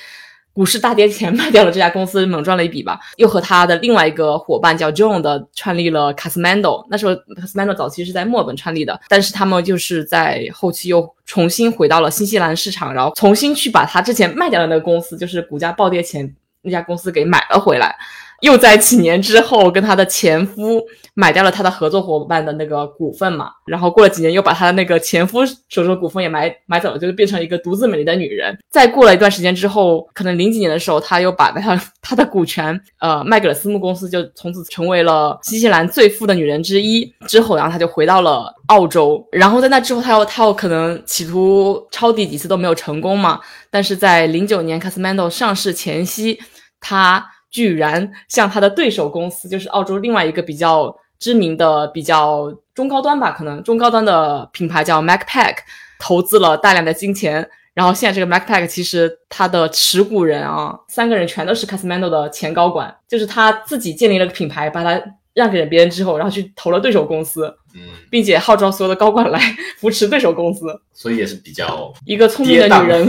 股市大跌前卖掉了这家公司，猛赚了一笔吧。又和他的另外一个伙伴叫 John 的创立了 Casmando。那时候 Casmando 早期是在墨尔本创立的，但是他们就是在后期又重新回到了新西兰市场，然后重新去把他之前卖掉的那个公司，就是股价暴跌前那家公司给买了回来。又在几年之后，跟他的前夫买掉了他的合作伙伴的那个股份嘛，然后过了几年，又把他的那个前夫手中的股份也买买走了，就是变成一个独自美丽的女人。再过了一段时间之后，可能零几年的时候，他又把他他的股权呃卖给了私募公司，就从此成为了新西兰最富的女人之一。之后，然后他就回到了澳洲，然后在那之后，他又他又可能企图抄底几次都没有成功嘛。但是在零九年 Casmando 上市前夕，他。居然向他的对手公司，就是澳洲另外一个比较知名的、比较中高端吧，可能中高端的品牌叫 Macpac，投资了大量的金钱。然后现在这个 Macpac 其实它的持股人啊，三个人全都是 Casmando 的前高管，就是他自己建立了个品牌，把它让给了别人之后，然后去投了对手公司，嗯，并且号召所有的高管来扶持对手公司，所以也是比较一个聪明的女人。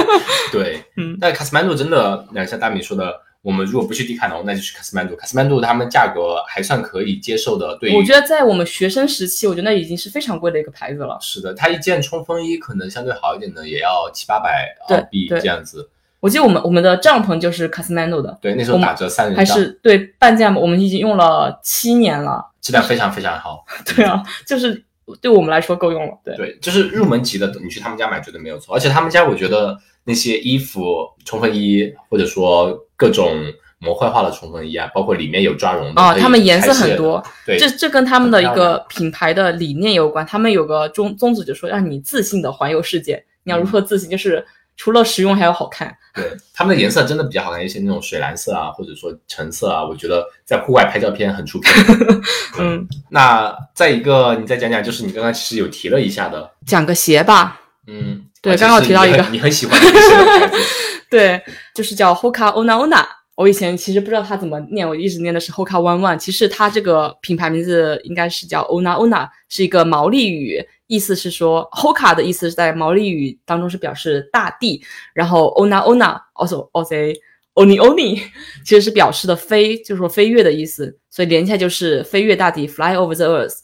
对，嗯，但 Casmando 真的，像大米说的。我们如果不去迪卡侬，那就去卡斯曼杜。卡斯曼杜他们价格还算可以接受的。对，我觉得在我们学生时期，我觉得那已经是非常贵的一个牌子了。是的，它一件冲锋衣可能相对好一点的，也要七八百澳币这样子。我记得我们我们的帐篷就是卡斯曼杜的。对，那时候打折三人还是对半价，我们已经用了七年了，质量非常非常好。对啊，就是对我们来说够用了。对，对，就是入门级的，你去他们家买绝对没有错。而且他们家我觉得那些衣服、冲锋衣或者说各种。模块化的冲锋衣啊，包括里面有抓绒的啊，他们颜色很多，对，这这跟他们的一个品牌的理念有关。他们有个宗宗旨，就说让你自信的环游世界。你要如何自信？就是除了实用，还要好看。对，他们的颜色真的比较好看，一些那种水蓝色啊，或者说橙色啊，我觉得在户外拍照片很出片。嗯，那再一个，你再讲讲，就是你刚刚其实有提了一下的，讲个鞋吧。嗯，对，刚好提到一个你很喜欢的牌子，对，就是叫 Hoka Ona Ona。我以前其实不知道它怎么念，我一直念的是 Hoka One One。其实它这个品牌名字应该是叫 Ona Ona，是一个毛利语，意思是说 Hoka 的意思是在毛利语当中是表示大地，然后 Ona Ona also also Oni Oni 其实是表示的飞，就是说飞跃的意思，所以连起来就是飞跃大地，Fly over the earth。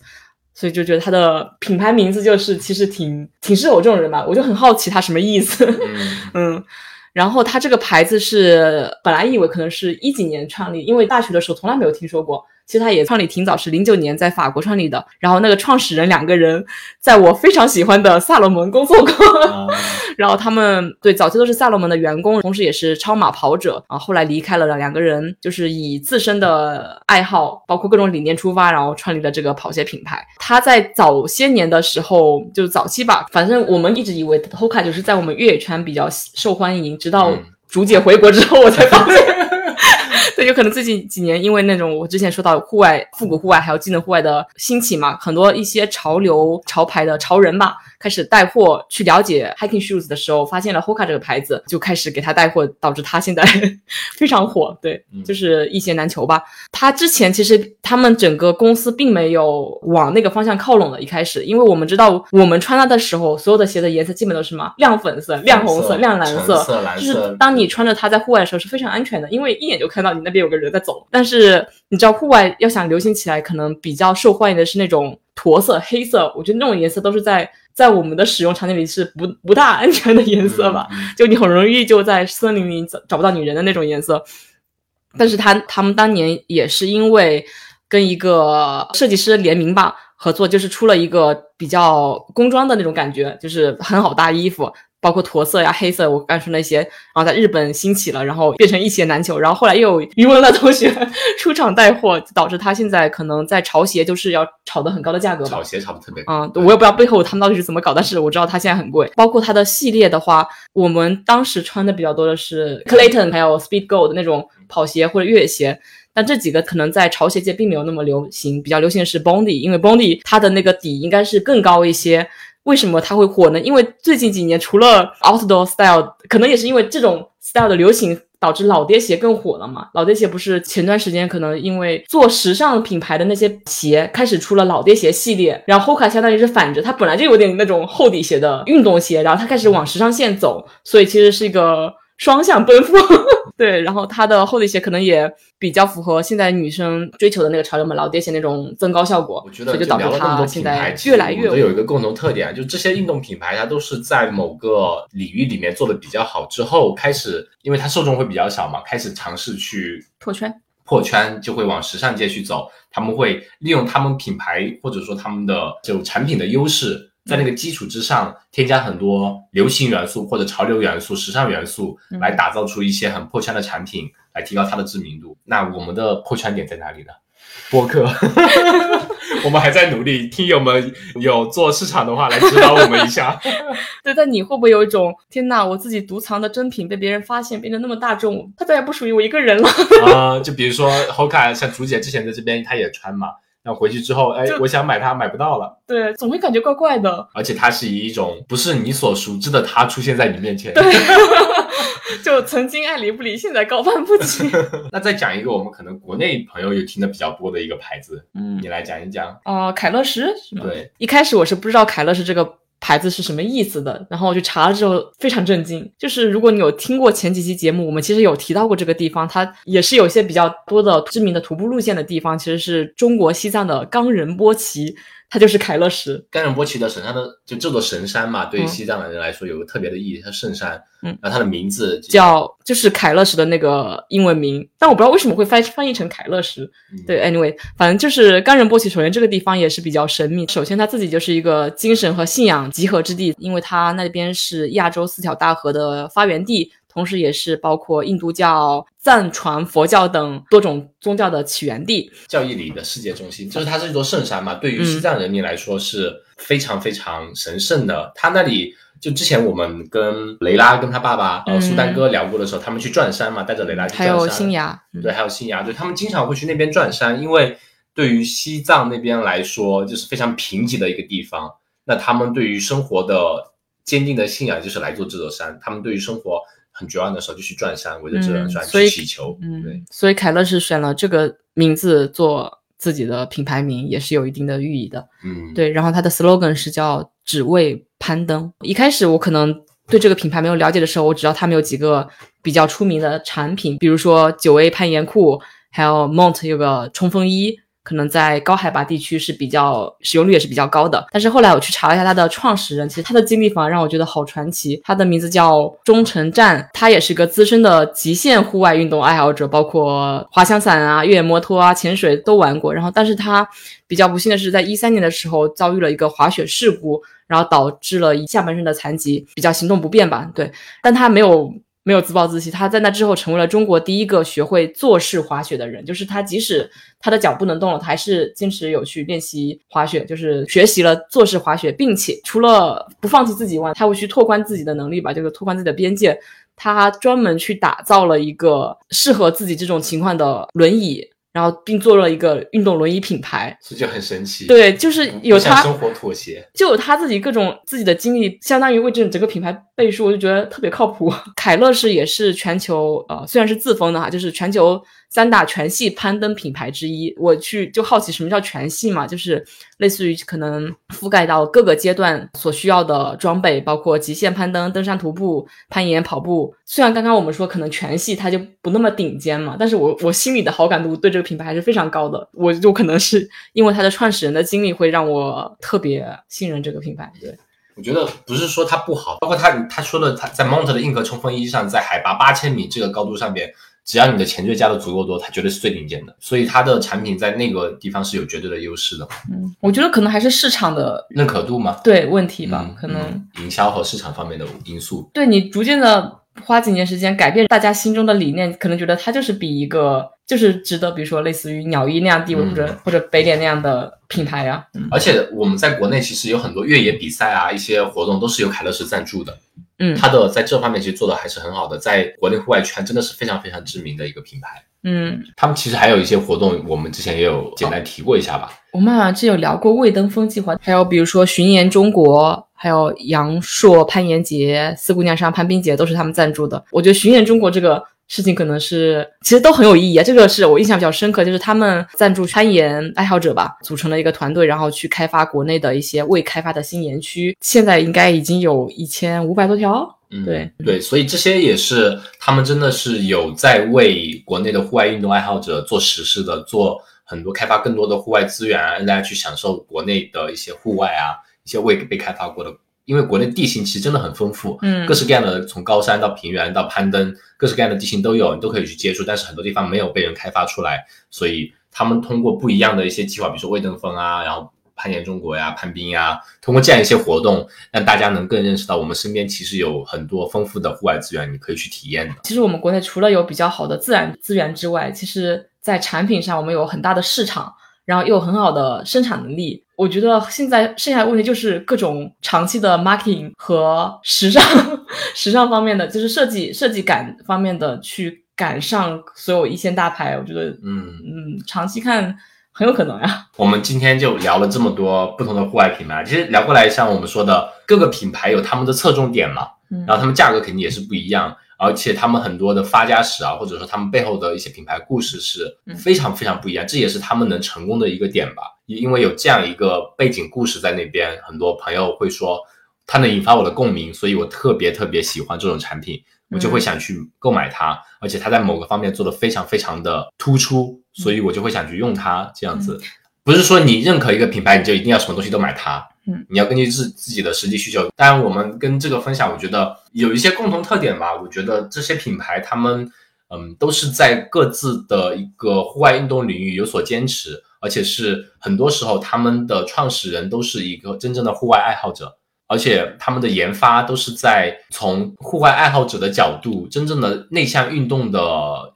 所以就觉得它的品牌名字就是其实挺挺适合我这种人吧，我就很好奇它什么意思。嗯。然后它这个牌子是本来以为可能是一几年创立，因为大学的时候从来没有听说过。其实它也创立挺早，是零九年在法国创立的。然后那个创始人两个人在我非常喜欢的萨洛门工作过，然后他们对早期都是萨洛门的员工，同时也是超马跑者啊。后来离开了，两个人就是以自身的爱好，包括各种理念出发，然后创立了这个跑鞋品牌。他在早些年的时候，就早期吧，反正我们一直以为 Hoka 就是在我们越野圈比较受欢迎，直到竹姐回国之后，我才发现。对，有可能最近几年因为那种我之前说到户外复古户外还有技能户外的兴起嘛，很多一些潮流潮牌的潮人吧，开始带货去了解 hiking shoes 的时候，发现了 Hoka 这个牌子，就开始给他带货，导致他现在 非常火。对，就是一鞋难求吧。他之前其实他们整个公司并没有往那个方向靠拢的，一开始，因为我们知道我们穿它的时候，所有的鞋的颜色基本都是什么亮粉色、亮红色、亮蓝橙色蓝就是当你穿着它在户外的时候是非常安全的，因为一眼就看到你那边有个人在走。但是你知道，户外要想流行起来，可能比较受欢迎的是那种驼色、黑色。我觉得那种颜色都是在在我们的使用场景里是不不大安全的颜色吧，就你很容易就在森林里找找不到女人的那种颜色。但是他他们当年也是因为跟一个设计师联名吧合作，就是出了一个比较工装的那种感觉，就是很好搭衣服，包括驼色呀、黑色，我刚说那些，然后在日本兴起了，然后变成一鞋难求，然后后来又有余文乐同学 出场带货，导致他现在可能在潮鞋就是要炒得很高的价格吧炒。鞋炒得特别嗯，我也不知道背后他们到底是怎么搞，但是我知道它现在很贵。包括它的系列的话，我们当时穿的比较多的是 Clayton 还有 Speed Go 的那种跑鞋或者越野鞋。但这几个可能在潮鞋界并没有那么流行，比较流行的是 Bondi，因为 Bondi 它的那个底应该是更高一些。为什么它会火呢？因为最近几年除了 outdoor style，可能也是因为这种 style 的流行，导致老爹鞋更火了嘛。老爹鞋不是前段时间可能因为做时尚品牌的那些鞋开始出了老爹鞋系列，然后 Hoka 相当于是反着，它本来就有点那种厚底鞋的运动鞋，然后它开始往时尚线走，所以其实是一个双向奔赴。对，然后它的厚底鞋可能也比较符合现在女生追求的那个潮流嘛，老爹鞋那种增高效果，我觉得所以就导致它现在越来越都有一个共同特点啊，就这些运动品牌它都是在某个领域里面做的比较好之后，开始因为它受众会比较小嘛，开始尝试去破圈。破圈，就会往时尚界去走。他们会利用他们品牌或者说他们的这种产品的优势，在那个基础之上添加很多流行元素或者潮流元素、时尚元素，嗯来打造出一些很破圈的产品，来提高它的知名度。那我们的破圈点在哪里呢？播客，我们还在努力。听友们有做市场的话，来指导我们一下。对，但你会不会有一种天呐，我自己独藏的珍品被别人发现，变得那么大众，它再也不属于我一个人了？啊、就比如说 Hoka，像竹姐之前在这边，她也穿嘛。然后回去之后，哎，我想买它，买不到了。对，总会感觉怪怪的。而且它是以一种不是你所熟知的它出现在你面前。对 就曾经爱理不理，现在高攀不起。那再讲一个我们可能国内朋友有听的比较多的一个牌子，嗯，你来讲一讲。哦、凯乐石是吗？对，一开始我是不知道凯乐石这个牌子是什么意思的，然后我就查了之后非常震惊。就是如果你有听过前几期节目，我们其实有提到过这个地方，它也是有一些比较多的知名的徒步路线的地方，其实是中国西藏的冈仁波齐，它就是凯勒石。冈仁波齐的神山的就这座神山嘛，对西藏的人来说有个特别的意义，它是圣山。嗯，然后它的名字叫就是凯勒石的那个英文名，但我不知道为什么会翻翻译成凯勒石。嗯对，anyway，反正就是冈仁波齐。首先这个地方也是比较神秘，首先它自己就是一个精神和信仰集合之地，因为它那边是亚洲四条大河的发源地，同时也是包括印度教、藏传佛教等多种宗教的起源地。教义里的世界中心，就是它是一座圣山嘛，对于嗯西藏人民来说是非常非常神圣的。它那里就之前我们跟雷拉跟他爸爸呃嗯苏丹哥聊过的时候，他们去转山嘛，带着雷拉去转山，还有新芽，嗯对，还有新芽，对他们经常会去那边转山，因为对于西藏那边来说，就是非常贫瘠的一个地方。那他们对于生活的坚定的信仰就是来做这座山，他们对于生活很绝望的时候就去转山，围着这座山嗯所以去祈求。嗯对嗯，，所以凯乐是选了这个名字做自己的品牌名，也是有一定的寓意的。嗯，对，然后它的 slogan 是叫“只为攀登”。一开始我可能对这个品牌没有了解的时候，我只知道他们有几个比较出名的产品，比如说九 A 攀岩裤，还有 Mont 有个冲锋衣。可能在高海拔地区是比较使用率也是比较高的，但是后来我去查了一下它的创始人，其实他的经历反而让我觉得好传奇。他的名字叫中城站，他也是个资深的极限户外运动爱好者，包括滑翔伞啊、越野摩托啊、潜水都玩过。然后，但是他比较不幸的是，在一三年的时候遭遇了一个滑雪事故，然后导致了一下半身的残疾，比较行动不便吧。对，但他没有没有自暴自弃，他在那之后成为了中国第一个学会坐式滑雪的人。就是他即使他的脚不能动了，他还是坚持有去练习滑雪，就是学习了坐式滑雪，并且除了不放弃自己外，他会去拓宽自己的能力吧，就是拓宽自己的边界。他专门去打造了一个适合自己这种情况的轮椅，然后并做了一个运动轮椅品牌。这就很神奇。，对，就是有他生活妥协。就有他自己各种自己的经历，相当于为这整个品牌背书，我就觉得特别靠谱。凯乐士也是全球呃，虽然是自封的哈，就是全球三大全系攀登品牌之一。我去就好奇什么叫全系嘛，就是类似于可能覆盖到各个阶段所需要的装备，包括极限攀登、登山徒步、攀岩、跑步。虽然刚刚我们说可能全系它就不那么顶尖嘛，但是我我心里的好感度对这个品牌还是非常高的。我就可能是因为它的创始人的经历会让我特别信任这个品牌。对，我觉得不是说它不好，包括他他说的他在 Mount 的硬壳冲锋衣上，在海拔八千米这个高度上边，只要你的前缀加的足够多，它绝对是最顶尖的。所以它的产品在那个地方是有绝对的优势的，嗯，我觉得可能还是市场的认可度嘛，对问题吧，嗯可能、嗯营销和市场方面的因素。对你逐渐的花几年时间改变大家心中的理念，可能觉得它就是比一个就是值得，比如说类似于鸟一那样地位，嗯或者或者北脸那样的品牌呀、嗯而且我们在国内其实有很多越野比赛啊，一些活动都是由凯乐石赞助的。嗯它的在这方面其实做的还是很好的，在国内户外圈真的是非常非常知名的一个品牌。嗯，他们其实还有一些活动，我们之前也有简单提过一下吧。我们好像之前有聊过未登峰计划，还有比如说巡演中国，还有阳朔攀岩节、四姑娘山攀冰节都是他们赞助的。我觉得巡演中国这个事情可能是其实都很有意义啊，这个是我印象比较深刻，就是他们赞助攀岩爱好者吧，组成了一个团队，然后去开发国内的一些未开发的新岩区，现在应该已经有一千五百多条。嗯，对对，所以这些也是他们真的是有在为国内的户外运动爱好者做实事的，做很多开发更多的户外资源啊，让大家去享受国内的一些户外啊，一些未被开发过的。因为国内地形其实真的很丰富，嗯各式各样的从高山到平原到攀登，各式各样的地形都有，你都可以去接触。但是很多地方没有被人开发出来，所以他们通过不一样的一些计划，比如说未登峰啊，然后攀岩中国呀、攀冰呀，通过这样一些活动，让大家能更认识到我们身边其实有很多丰富的户外资源，你可以去体验的。其实我们国内除了有比较好的自然资源之外，其实在产品上我们有很大的市场，然后又有很好的生产能力。我觉得现在剩下的问题就是各种长期的 marketing 和时尚、时尚方面的，就是设计设计感方面的去赶上所有一线大牌。我觉得，嗯，嗯，长期看很有可能呀。我们今天就聊了这么多不同的户外品牌，其实聊过来，像我们说的，各个品牌有他们的侧重点嘛，嗯然后他们价格肯定也是不一样，而且他们很多的发家史啊，或者说他们背后的一些品牌故事是嗯非常非常不一样，这也是他们能成功的一个点吧。因为有这样一个背景故事在那边，很多朋友会说它能引发我的共鸣，所以我特别特别喜欢这种产品，我就会想去购买它，而且它在某个方面做的非常非常的突出，所以我就会想去用它这样子。不是说你认可一个品牌，你就一定要什么东西都买它。嗯，你要根据自自己的实际需求。当然，我们跟这个分享，我觉得有一些共同特点吧。我觉得这些品牌他们，嗯，都是在各自的一个户外运动领域有所坚持，而且是很多时候他们的创始人都是一个真正的户外爱好者。而且他们的研发都是在从户外爱好者的角度，真正的内向运动的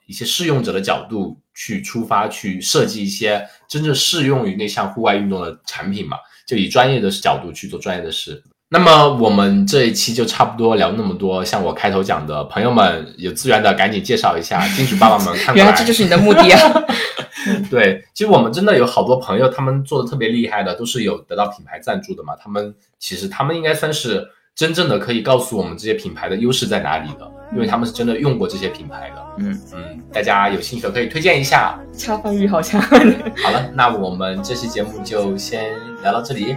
一些适用者的角度去出发，去设计一些真正适用于内向户外运动的产品嘛，就以专业的角度去做专业的事。那么我们这一期就差不多聊那么多，像我开头讲的，朋友们有资源的赶紧介绍一下，金主爸爸们看过来。原来这就是你的目的啊！对，其实我们真的有好多朋友，他们做的特别厉害的，都是有得到品牌赞助的嘛。他们其实他们应该算是真正的可以告诉我们这些品牌的优势在哪里的，因为他们是真的用过这些品牌的。嗯嗯，大家有兴趣的可以推荐一下。恰饭欲好强。好了，那我们这期节目就先聊到这里。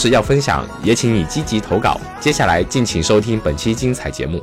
是要分享，也请你积极投稿。接下来敬请收听本期精彩节目。